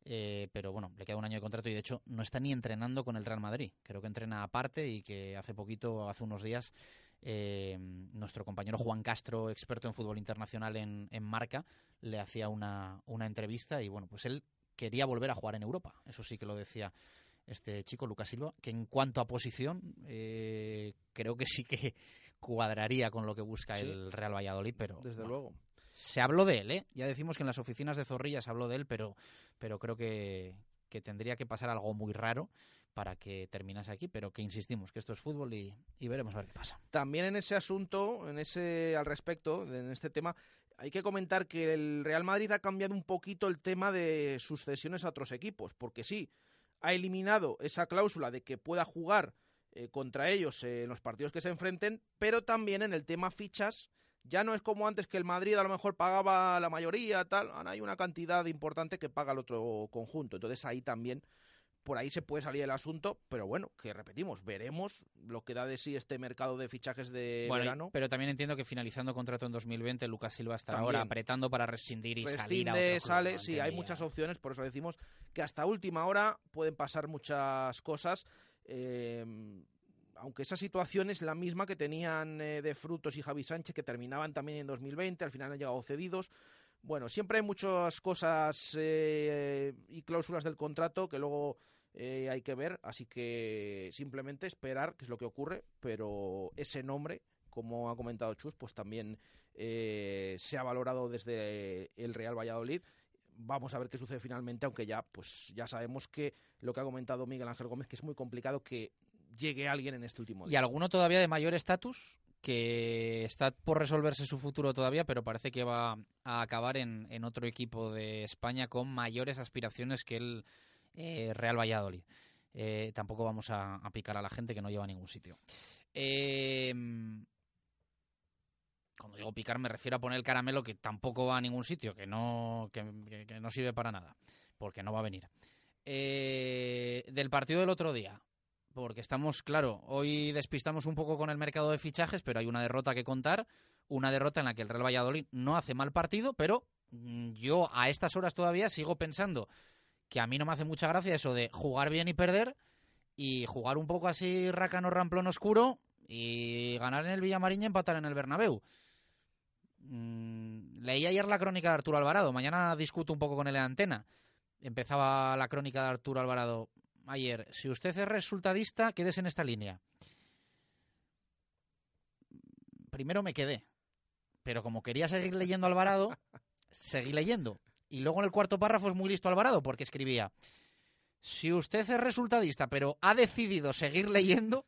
F: Eh, pero bueno, le queda un año de contrato y de hecho no está ni entrenando con el Real Madrid. Creo que entrena aparte y que hace poquito, hace unos días, nuestro compañero Juan Castro, experto en fútbol internacional en, Marca, le hacía una, una entrevista y bueno, pues él quería volver a jugar en Europa. Eso sí que lo decía este chico, Lucas Silva, que en cuanto a posición, creo que sí que cuadraría con lo que busca el Real Valladolid, pero...
G: Desde luego.
F: Se habló de él, ¿eh? Ya decimos que en las oficinas de Zorrilla se habló de él, pero, pero creo que, que tendría que pasar algo muy raro para que terminase aquí, pero que insistimos que esto es fútbol y, y, veremos a ver qué pasa.
G: También en ese asunto, en ese al respecto, en este tema, hay que comentar que el Real Madrid ha cambiado un poquito el tema de sus cesiones a otros equipos, porque sí, ha eliminado esa cláusula de que pueda jugar eh, contra ellos en los partidos que se enfrenten, pero también en el tema fichas. Ya no es como antes que el Madrid a lo mejor pagaba la mayoría, tal. Ahora hay una cantidad importante que paga el otro conjunto. Entonces ahí también, por ahí se puede salir el asunto. Pero bueno, que repetimos, veremos lo que da de sí este mercado de fichajes de verano.
F: Pero también entiendo que finalizando contrato en 2020, Lucas Silva está ahora apretando para rescindir y salir a
G: otro sale, sí, hay muchas opciones. Por eso decimos que hasta última hora pueden pasar muchas cosas. Eh, aunque esa situación es la misma que tenían eh, de Frutos y Javi Sánchez, que terminaban también en 2020, al final han llegado cedidos. Bueno, siempre hay muchas cosas eh, y cláusulas del contrato que luego hay que ver, así que simplemente esperar qué es lo que ocurre, pero ese nombre, como ha comentado Chus, pues también se ha valorado desde el Real Valladolid vamos a ver qué sucede finalmente, aunque ya, pues ya sabemos que lo que ha comentado Miguel Ángel Gómez, que es muy complicado que llegue alguien en este último día.
F: ¿Y alguno todavía de mayor estatus? que está por resolverse su futuro todavía, pero parece que va a acabar en, otro equipo de España con mayores aspiraciones que el eh, Real Valladolid. Eh, tampoco vamos a, a, picar a la gente que no lleva a ningún sitio. Eh, cuando digo picar me refiero a poner el caramelo que tampoco va a ningún sitio, que no, que, no sirve para nada, porque no va a venir. Eh, del partido del otro día, porque estamos, claro, hoy despistamos un poco con el mercado de fichajes, pero hay una derrota que contar, una derrota en la que el Real Valladolid no hace mal partido, pero mm, yo a estas horas todavía sigo pensando que a mí no me hace mucha gracia eso de jugar bien y perder y jugar un poco así racano ramplón oscuro y ganar en el Villamarín y empatar en el Bernabéu. Mm, leí ayer la crónica de Arturo Alvarado. Mañana discuto un poco con él en antena. Empezaba la crónica de Arturo Alvarado ayer. Si usted es resultadista, quédese en esta línea. Primero me quedé. Pero como quería seguir leyendo Alvarado, seguí leyendo. Y luego en el cuarto párrafo es muy listo Alvarado porque escribía. Si usted es resultadista, pero ha decidido seguir leyendo,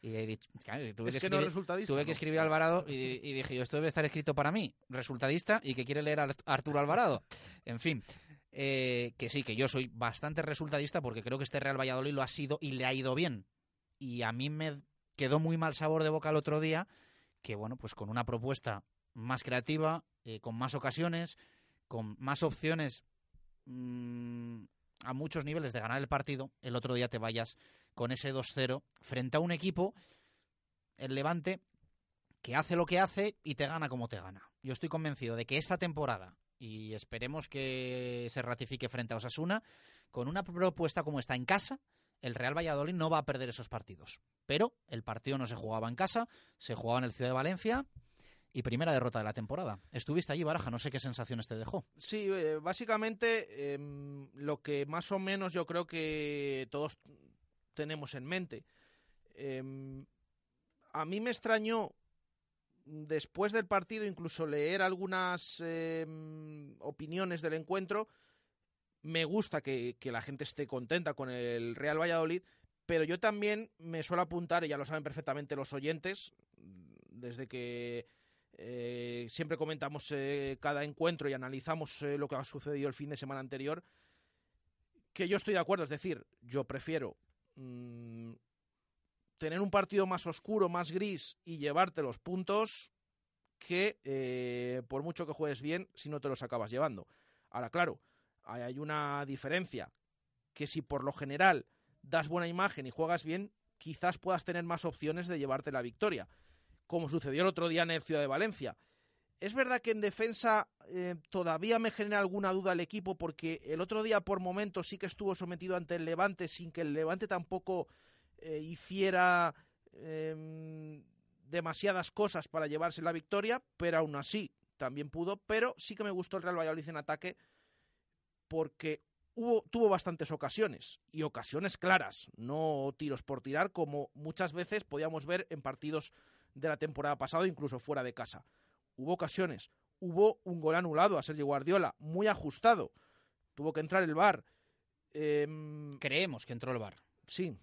F: y he dicho, tuve, que, escribir, tuve que escribir Alvarado y, dije, yo, esto debe estar escrito para mí, resultadista, y que quiere leer a Arturo Alvarado. En fin, eh, que sí, que yo soy bastante resultadista porque creo que este Real Valladolid lo ha sido y le ha ido bien. Y a mí me quedó muy mal sabor de boca el otro día que bueno, pues con una propuesta más creativa, eh, con más ocasiones, con más opciones mm, a muchos niveles de ganar el partido, el otro día te vayas con ese 2-0 frente a un equipo, el Levante, que hace lo que hace y te gana como te gana. Yo estoy convencido de que esta temporada, y esperemos que se ratifique frente a Osasuna, con una propuesta como está en casa, el Real Valladolid no va a perder esos partidos. Pero el partido no se jugaba en casa, se jugaba en el Ciudad de Valencia y primera derrota de la temporada. Estuviste allí, Baraja, no sé qué sensaciones te dejó.
G: Sí, eh, básicamente em, lo que más o menos yo creo que todos tenemos en mente. Em, a mí me extrañó después del partido incluso leer algunas em, opiniones del encuentro. Me gusta que, la gente esté contenta con el Real Valladolid, pero yo también me suelo apuntar, y ya lo saben perfectamente los oyentes, desde que eh, siempre comentamos eh, cada encuentro y analizamos eh, lo que ha sucedido el fin de semana anterior, que yo estoy de acuerdo, es decir, yo prefiero mm, tener un partido más oscuro, más gris y llevarte los puntos que por mucho que juegues bien, si no te los acabas llevando. Ahora, claro, hay una diferencia, que si por lo general das buena imagen y juegas bien, quizás puedas tener más opciones de llevarte la victoria, como sucedió el otro día en el Ciudad de Valencia. Es verdad que en defensa eh, todavía me genera alguna duda el equipo porque el otro día por momentos sí que estuvo sometido ante el Levante sin que el Levante tampoco eh, hiciera em, demasiadas cosas para llevarse la victoria, pero aún así también pudo. Pero sí que me gustó el Real Valladolid en ataque porque tuvo bastantes ocasiones y ocasiones claras, no tiros por tirar como muchas veces podíamos ver en partidos de la temporada pasada, incluso fuera de casa. Hubo ocasiones, hubo un gol anulado a Sergio Guardiola, muy ajustado. Tuvo que entrar el VAR. Em,
F: Creemos que entró el VAR.
G: Sí,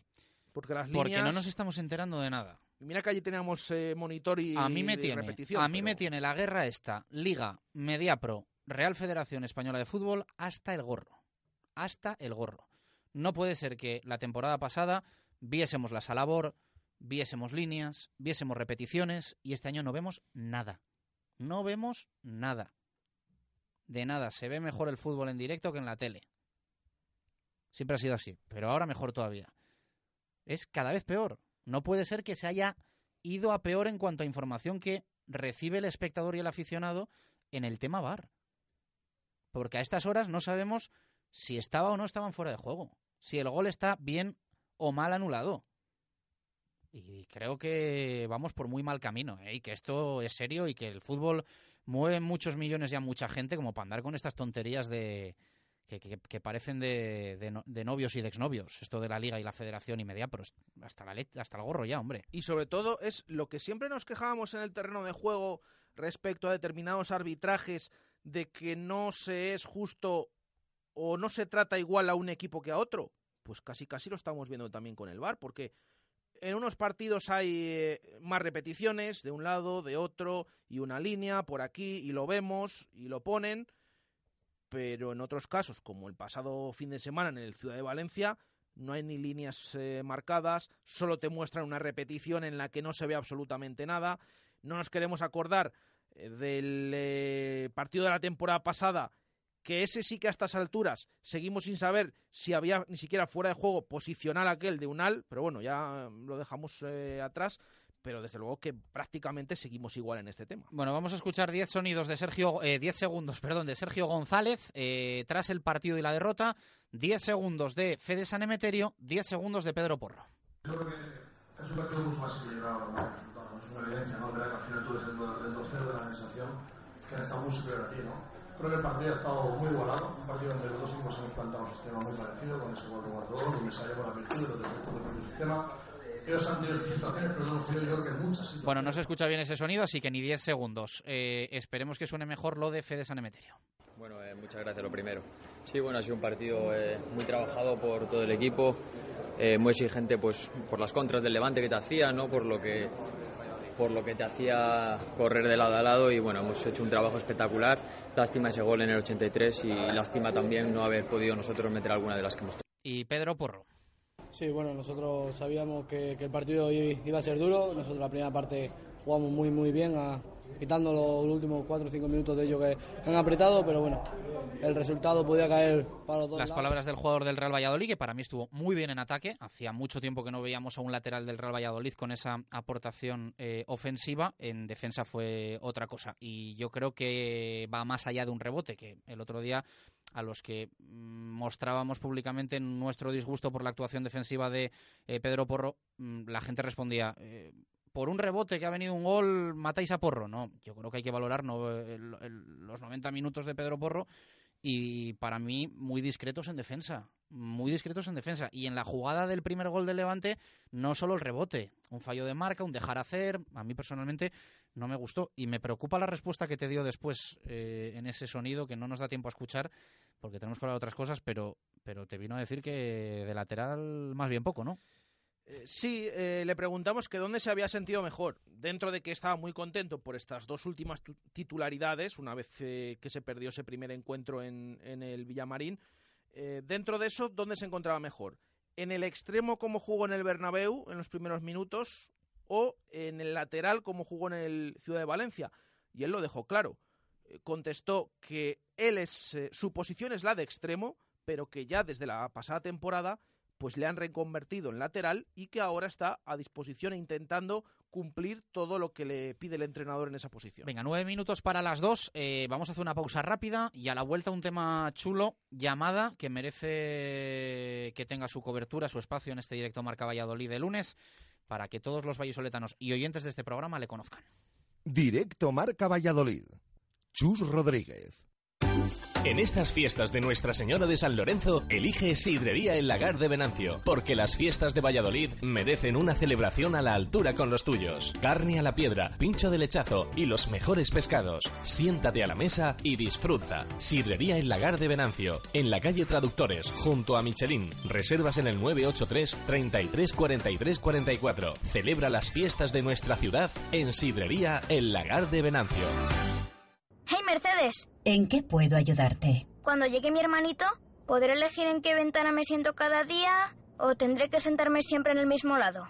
G: porque las
F: líneas... Porque no nos estamos enterando de nada.
G: Mira que allí teníamos eh, monitor y,
F: a mí me tiene, A mí me tiene la guerra esta, Liga, Mediapro, Real Federación Española de Fútbol, hasta el gorro hasta el gorro. No puede ser que la temporada pasada viésemos la salabor, viésemos líneas, viésemos repeticiones y este año no vemos nada. No vemos nada. De nada. Se ve mejor el fútbol en directo que en la tele. Siempre ha sido así, pero ahora mejor todavía. Es cada vez peor. No puede ser que se haya ido a peor en cuanto a información que recibe el espectador y el aficionado en el tema VAR. Porque a estas horas no sabemos si estaba o no estaban fuera de juego, si el gol está bien o mal anulado. Y creo que vamos por muy mal camino, ¿eh? y que esto es serio y que el fútbol mueve muchos millones y a mucha gente como para andar con estas tonterías de que, parecen de, de, novios y de exnovios, esto de la liga y la federación y media, pero hasta, la hasta el gorro ya, hombre.
G: Y sobre todo es lo que siempre nos quejábamos en el terreno de juego respecto a determinados arbitrajes de que no se es justo o no se trata igual a un equipo que a otro? Pues casi casi lo estamos viendo también con el VAR, porque en unos partidos hay eh, más repeticiones de un lado, de otro, y una línea por aquí, y lo vemos, y lo ponen, pero en otros casos, como el pasado fin de semana en el Ciudad de Valencia, no hay ni líneas eh, marcadas, solo te muestran una repetición en la que no se ve absolutamente nada. No nos queremos acordar eh, del partido de la temporada pasada que ese sí que a estas alturas seguimos sin saber si había ni siquiera fuera de juego posicional aquel de Unal, pero bueno, ya lo dejamos eh, atrás. Pero desde luego que prácticamente seguimos igual en este tema.
F: Bueno, vamos a escuchar 10 sonidos de Sergio, eh, 10 segundos, perdón, de Sergio González eh, tras el partido y la derrota, 10 segundos de Fede Sanemeterio, 10 segundos de Pedro Porro.
I: Creo que es un partido mucho más equilibrado, ¿no? es una evidencia, ¿no? Verdad que al final tú eres el 2-0 de la sensación que han estado muy superior a ti, ¿no? Creo que el partido ha estado muy igualado, un partido donde los dos equipos hemos plantado un sistema muy parecido, con ese 4-4-2, donde salió con la virtud de los defectos del propio sistema. Ellos han tenido sus situaciones, pero no yo creo que en muchas situaciones.
F: Bueno, no se escucha bien ese sonido, así que ni 10 segundos. Eh, esperemos que suene mejor lo de Fede San Emeterio.
J: Bueno, eh, muchas gracias, lo primero. Sí, bueno, ha sido un partido eh, muy trabajado por todo el equipo, eh, muy exigente pues, por las contras del Levante que te hacía, ¿no? por lo que por lo que te hacía correr de lado a lado y bueno, hemos hecho un trabajo espectacular. Lástima ese gol en el 83 y lástima también no haber podido nosotros meter alguna de las que hemos tenido.
F: Y Pedro Porro.
K: Sí, bueno, nosotros sabíamos que, el partido iba a ser duro. Nosotros la primera parte jugamos muy muy bien, a, quitando los últimos 4 o 5 minutos de ellos que, han apretado, pero bueno, el resultado podía caer para los dos.
F: Las palabras del jugador del Real Valladolid, que para mí estuvo muy bien en ataque, hacía mucho tiempo que no veíamos a un lateral del Real Valladolid con esa aportación eh, ofensiva, en defensa fue otra cosa, y yo creo que va más allá de un rebote, que el otro día a los que mm, mostrábamos públicamente nuestro disgusto por la actuación defensiva de eh, Pedro Porro, mm, la gente respondía, eh, por un rebote que ha venido un gol, matáis a Porro. No, yo creo que hay que valorar los 90 minutos de Pedro Porro y para mí muy discretos en defensa, muy discretos en defensa. Y en la jugada del primer gol del Levante, no solo el rebote, un fallo de marca, un dejar hacer, a mí personalmente no me gustó. Y me preocupa la respuesta que te dio después eh, en ese sonido que no nos da tiempo a escuchar, porque tenemos que hablar de otras cosas, pero, pero te vino a decir que de lateral más bien poco, ¿no?
G: Eh, sí, eh, le preguntamos que dónde se había sentido mejor, dentro de que estaba muy contento por estas dos últimas titularidades, una vez eh, que se perdió ese primer encuentro en, el Villamarín, dentro de eso, ¿dónde se encontraba mejor? ¿En el extremo como jugó en el Bernabéu en los primeros minutos o en el lateral como jugó en el Ciudad de Valencia? Y él lo dejó claro. contestó que él es, su posición es la de extremo, pero que ya desde la pasada temporada pues le han reconvertido en lateral y que ahora está a disposición e intentando cumplir todo lo que le pide el entrenador en esa posición.
F: Venga, nueve minutos para las dos. Eh, vamos a hacer una pausa rápida y a la vuelta un tema chulo, llamada, que merece que tenga su cobertura, su espacio en este directo Marca Valladolid de lunes, para que todos los vallisoletanos y oyentes de este programa le conozcan.
C: Directo Marca Valladolid. Chus Rodríguez.
L: En estas fiestas de Nuestra Señora de San Lorenzo, elige Sidrería El Lagar de Venancio, porque las fiestas de Valladolid merecen una celebración a la altura con los tuyos. Carne a la piedra, pincho de lechazo y los mejores pescados. Siéntate a la mesa y disfruta. Sidrería El Lagar de Venancio, en la calle Traductores, junto a Michelin. Reservas en el 983 33 43 44. Celebra las fiestas de nuestra ciudad en Sidrería El Lagar de Venancio.
M: ¡Hey Mercedes!
N: ¿En qué puedo ayudarte?
M: Cuando llegue mi hermanito, ¿podré elegir en qué ventana me siento cada día o tendré que sentarme siempre en el mismo lado?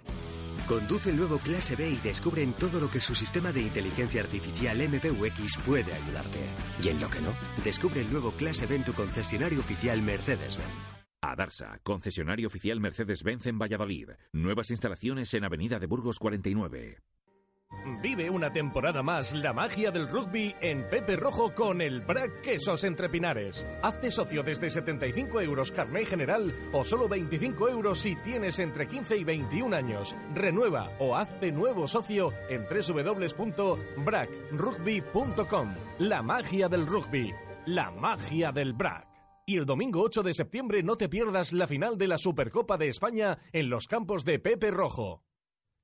O: Conduce el nuevo Clase B y descubre en todo lo que su sistema de inteligencia artificial MBUX puede ayudarte. Y en lo que no, descubre el nuevo Clase B en tu concesionario oficial Mercedes-Benz.
P: Adarsa, concesionario oficial Mercedes-Benz en Valladolid. Nuevas instalaciones en Avenida de Burgos 49.
Q: Vive una temporada más la magia del rugby en Pepe Rojo con el Brac Quesos Entre Pinares. Hazte socio desde 75 euros carné general o solo 25 euros si tienes entre 15 y 21 años. Renueva o hazte nuevo socio en www.brackrugby.com. La magia del rugby. La magia del Brac. Y el domingo 8 de septiembre no te pierdas la final de la Supercopa de España en los campos de Pepe Rojo.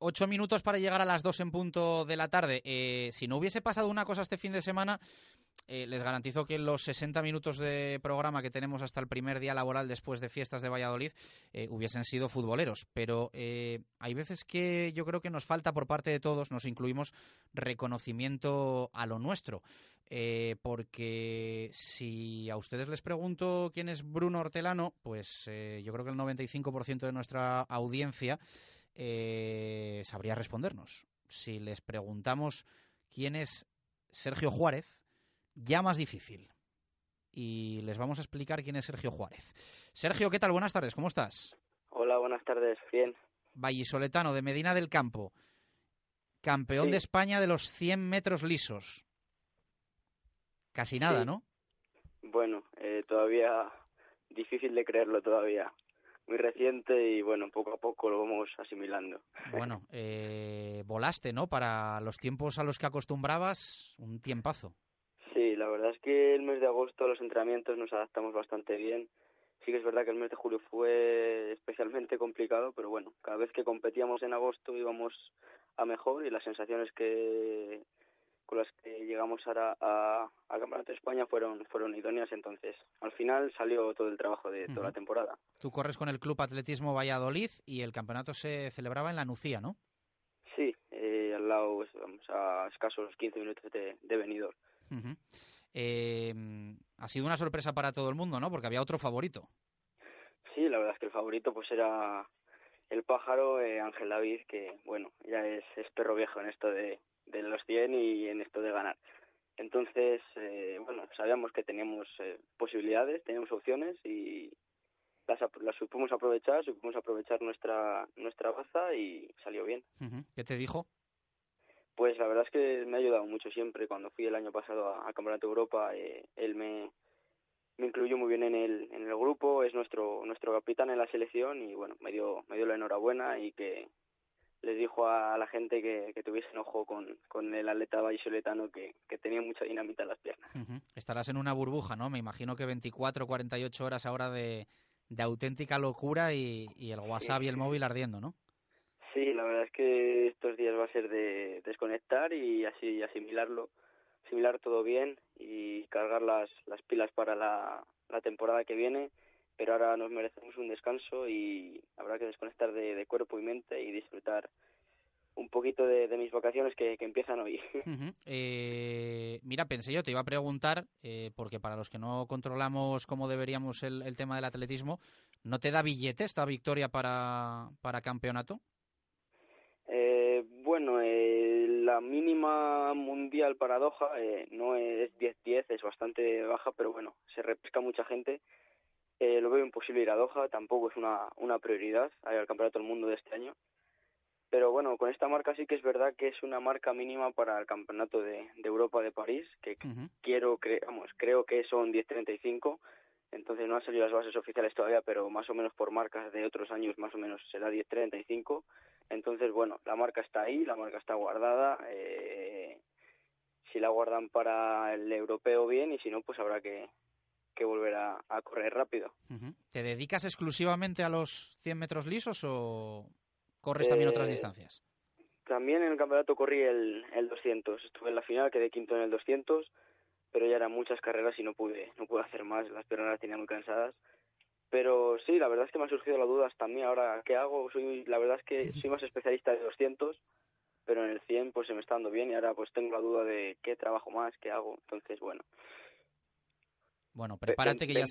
F: Ocho minutos para llegar a las dos en punto de la tarde. Eh, si no hubiese pasado una cosa este fin de semana, eh, les garantizo que los 60 minutos de programa que tenemos hasta el primer día laboral después de fiestas de Valladolid eh, hubiesen sido futboleros. Pero hay veces que yo creo que nos falta por parte de todos, nos incluimos reconocimiento a lo nuestro. Eh, porque si a ustedes les pregunto quién es Bruno Hortelano, pues eh, yo creo que el 95% de nuestra audiencia eh, sabría respondernos. Si les preguntamos quién es Sergio Juárez, ya más difícil. Y les vamos a explicar quién es Sergio Juárez. Sergio, ¿qué tal? Buenas tardes, ¿cómo estás?
R: Hola, buenas tardes, bien.
F: Vallisoletano, de Medina del Campo. Campeón de España de los 100 metros lisos. Casi nada, ¿no?
R: Bueno, eh, todavía difícil de creerlo todavía. Muy reciente y bueno, poco a poco lo vamos asimilando.
F: Bueno, eh, volaste, ¿no? Para los tiempos a los que acostumbrabas, un tiempazo.
R: Sí, la verdad es que el mes de agosto los entrenamientos nos adaptamos bastante bien. Sí que es verdad que el mes de julio fue especialmente complicado, pero bueno, cada vez que competíamos en agosto íbamos a mejor y las sensaciones que con las que llegamos ahora a, a Campeonato de España fueron, fueron idóneas, entonces al final salió todo el trabajo de toda la temporada.
F: Tú corres con el Club Atletismo Valladolid y el campeonato se celebraba en la Nucía, ¿no?
R: Sí, eh, al lado, pues, vamos, a escasos 15 minutos de, de venidor.
F: Eh, ha sido una sorpresa para todo el mundo, ¿no? Porque había otro favorito.
R: Sí, la verdad es que el favorito pues era el pájaro eh, Ángel David, que bueno, ya es, es perro viejo en esto de, de los 100 y en esto de ganar. Entonces, eh, bueno, sabíamos que teníamos eh, posibilidades, teníamos opciones y las, las supimos aprovechar, supimos aprovechar nuestra nuestra baza y salió bien.
F: ¿Qué te dijo?
R: Pues la verdad es que me ha ayudado mucho siempre. Cuando fui el año pasado a, Campeonato de Europa, eh, él me, me incluyó muy bien en el, en el grupo, es nuestro nuestro capitán en la selección y bueno, me dio, me dio la enhorabuena y que les dijo a la gente que, que tuviesen ojo con, con el atleta vallisoletano que, que tenía mucha dinamita en las piernas.
F: Estarás en una burbuja, ¿no? Me imagino que 24, 48 horas ahora de, de auténtica locura y, y el WhatsApp y el móvil ardiendo, ¿no?
R: Sí, la verdad es que estos días va a ser de desconectar y así asimilarlo, asimilar todo bien y cargar las, las pilas para la, la temporada que viene pero ahora nos merecemos un descanso y habrá que desconectar de, cuerpo y mente y disfrutar un poquito de, mis vacaciones que, empiezan hoy.
F: eh, mira, pensé yo, te iba a preguntar, eh, porque para los que no controlamos cómo deberíamos el, tema del atletismo, ¿no te da billete esta victoria para, para campeonato?
R: Eh, bueno, eh, la mínima mundial para Doha eh, no es 10-10, es bastante baja, pero bueno, se repesca mucha gente eh, lo veo imposible ir a Doha, tampoco es una, una prioridad al Campeonato del Mundo de este año. Pero bueno, con esta marca sí que es verdad que es una marca mínima para el Campeonato de, Europa de París, que quiero, vamos, creo que son 10.35, entonces no han salido las bases oficiales todavía, pero más o menos por marcas de otros años más o menos será 10.35. Entonces, bueno, la marca está ahí, la marca está guardada. Eh, si la guardan para el europeo bien y si no, pues habrá que, que volver a, correr rápido.
F: ¿Te dedicas exclusivamente a los 100 metros lisos o corres también otras
R: eh,
F: distancias?
R: También en el campeonato corrí el, el 200. Estuve en la final, quedé quinto en el 200, pero ya eran muchas carreras y no pude, no pude hacer más. Las piernas las tenía muy cansadas. Pero sí, la verdad es que me ha surgido la duda hasta a mí ahora qué hago. Soy, la verdad es que soy más especialista de 200, pero en el 100 pues se me está dando bien y ahora pues tengo la duda de qué trabajo más, qué hago. Entonces, bueno,
F: bueno, prepárate que ya,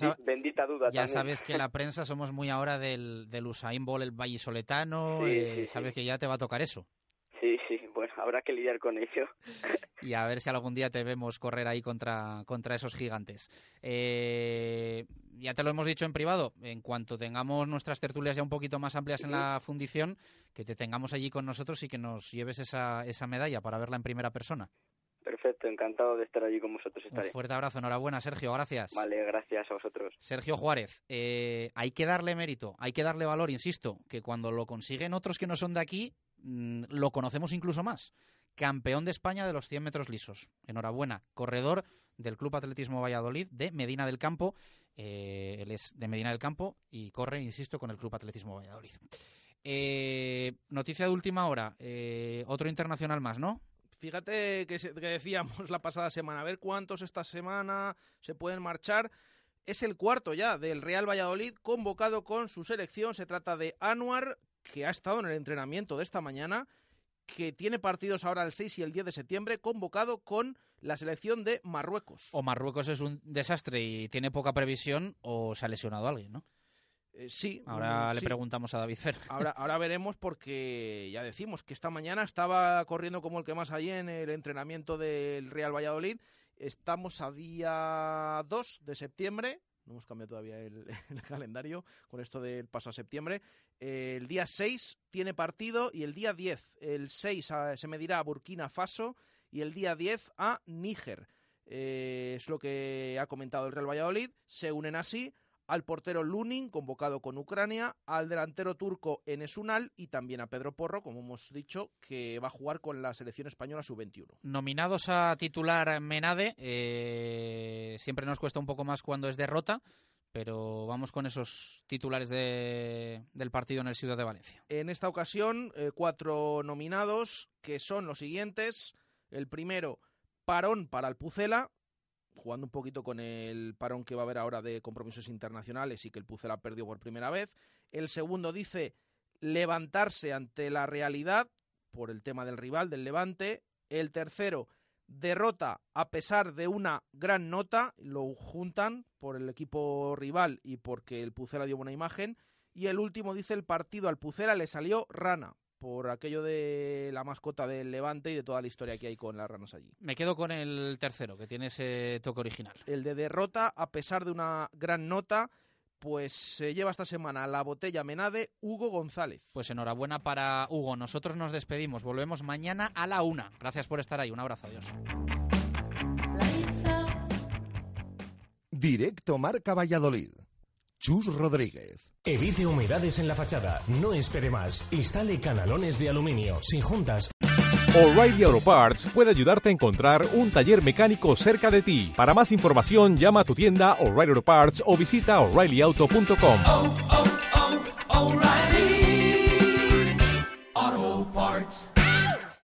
R: ya
F: sabes que la prensa somos muy ahora del, del Usain Bolt, el vallisoletano, eh, sabes que ya te va a tocar eso.
R: Sí, sí, bueno, habrá que lidiar con ello.
F: y a ver si algún día te vemos correr ahí contra, contra esos gigantes. Eh, ya te lo hemos dicho en privado, en cuanto tengamos nuestras tertulias ya un poquito más amplias en la fundición, que te tengamos allí con nosotros y que nos lleves esa, esa medalla para verla en primera persona.
R: Perfecto, encantado de estar allí con vosotros.
F: Un fuerte abrazo, enhorabuena Sergio, gracias.
R: Vale, gracias a vosotros.
F: Sergio Juárez, eh, hay que darle mérito, hay que darle valor, insisto, que cuando lo consiguen otros que no son de aquí, mm, lo conocemos incluso más. Campeón de España de los 100 metros lisos. Enhorabuena, corredor del Club Atletismo Valladolid de Medina del Campo. Eh, él es de Medina del Campo y corre, insisto, con el Club Atletismo Valladolid. Eh, noticia de última hora, otro internacional más, ¿no?
G: Fíjate que, decíamos la pasada semana, a ver cuántos esta semana se pueden marchar. Es el cuarto ya del Real Valladolid convocado con su selección. Se trata de Anuar, que ha estado en el entrenamiento de esta mañana, que tiene partidos ahora el 6 y el 10 de septiembre, convocado con la selección de Marruecos.
F: O Marruecos es un desastre y tiene poca previsión o se ha lesionado alguien, ¿no?
G: Eh, sí.
F: Ahora le preguntamos a David Fer.
G: Ahora, ahora veremos porque ya decimos que esta mañana estaba corriendo como el que más allí en el entrenamiento del Real Valladolid. Estamos a día 2 de septiembre. No hemos cambiado todavía el, calendario con esto del paso a septiembre. el día 6 tiene partido y el día 10, el 6 se medirá a Burkina Faso y el día 10 a Níger. Eh, es lo que ha comentado el Real Valladolid. Se unen así al portero Lunin, convocado con Ucrania, al delantero turco Enesunal y también a Pedro Porro, como hemos dicho, que va a jugar con la selección española sub-21.
F: Nominados a titular Menade, eh, siempre nos cuesta un poco más cuando es derrota, pero vamos con esos titulares del partido en el Ciudad de Valencia.
G: En esta ocasión, eh, cuatro nominados, que son los siguientes. El primero, Parón para el Pucela, jugando un poquito con el parón que va a haber ahora de compromisos internacionales y que el Pucela perdió por primera vez. El segundo dice levantarse ante la realidad por el tema del rival, del Levante. El tercero, derrota a pesar de una gran nota, lo juntan por el equipo rival y porque el Pucela dio buena imagen. Y el último dice el partido al Pucera le salió rana por aquello de la mascota del Levante y de toda la historia que hay con las ranas allí.
F: Me quedo con el tercero, que tiene ese toque original.
G: El de derrota, a pesar de una gran nota, pues se lleva esta semana la botella Menade Hugo González.
F: Pues enhorabuena para Hugo. Nosotros nos despedimos. Volvemos mañana a la una. Gracias por estar ahí. Un abrazo. Adiós.
C: Directo Marca Valladolid. Chus Rodríguez.
Q: Evite humedades en la fachada. No espere más. Instale canalones de aluminio, sin juntas.
S: O'Reilly Auto Parts puede ayudarte a encontrar un taller mecánico cerca de ti. Para más información, llama a tu tienda O'Reilly Auto Parts o visita oreillyauto.com.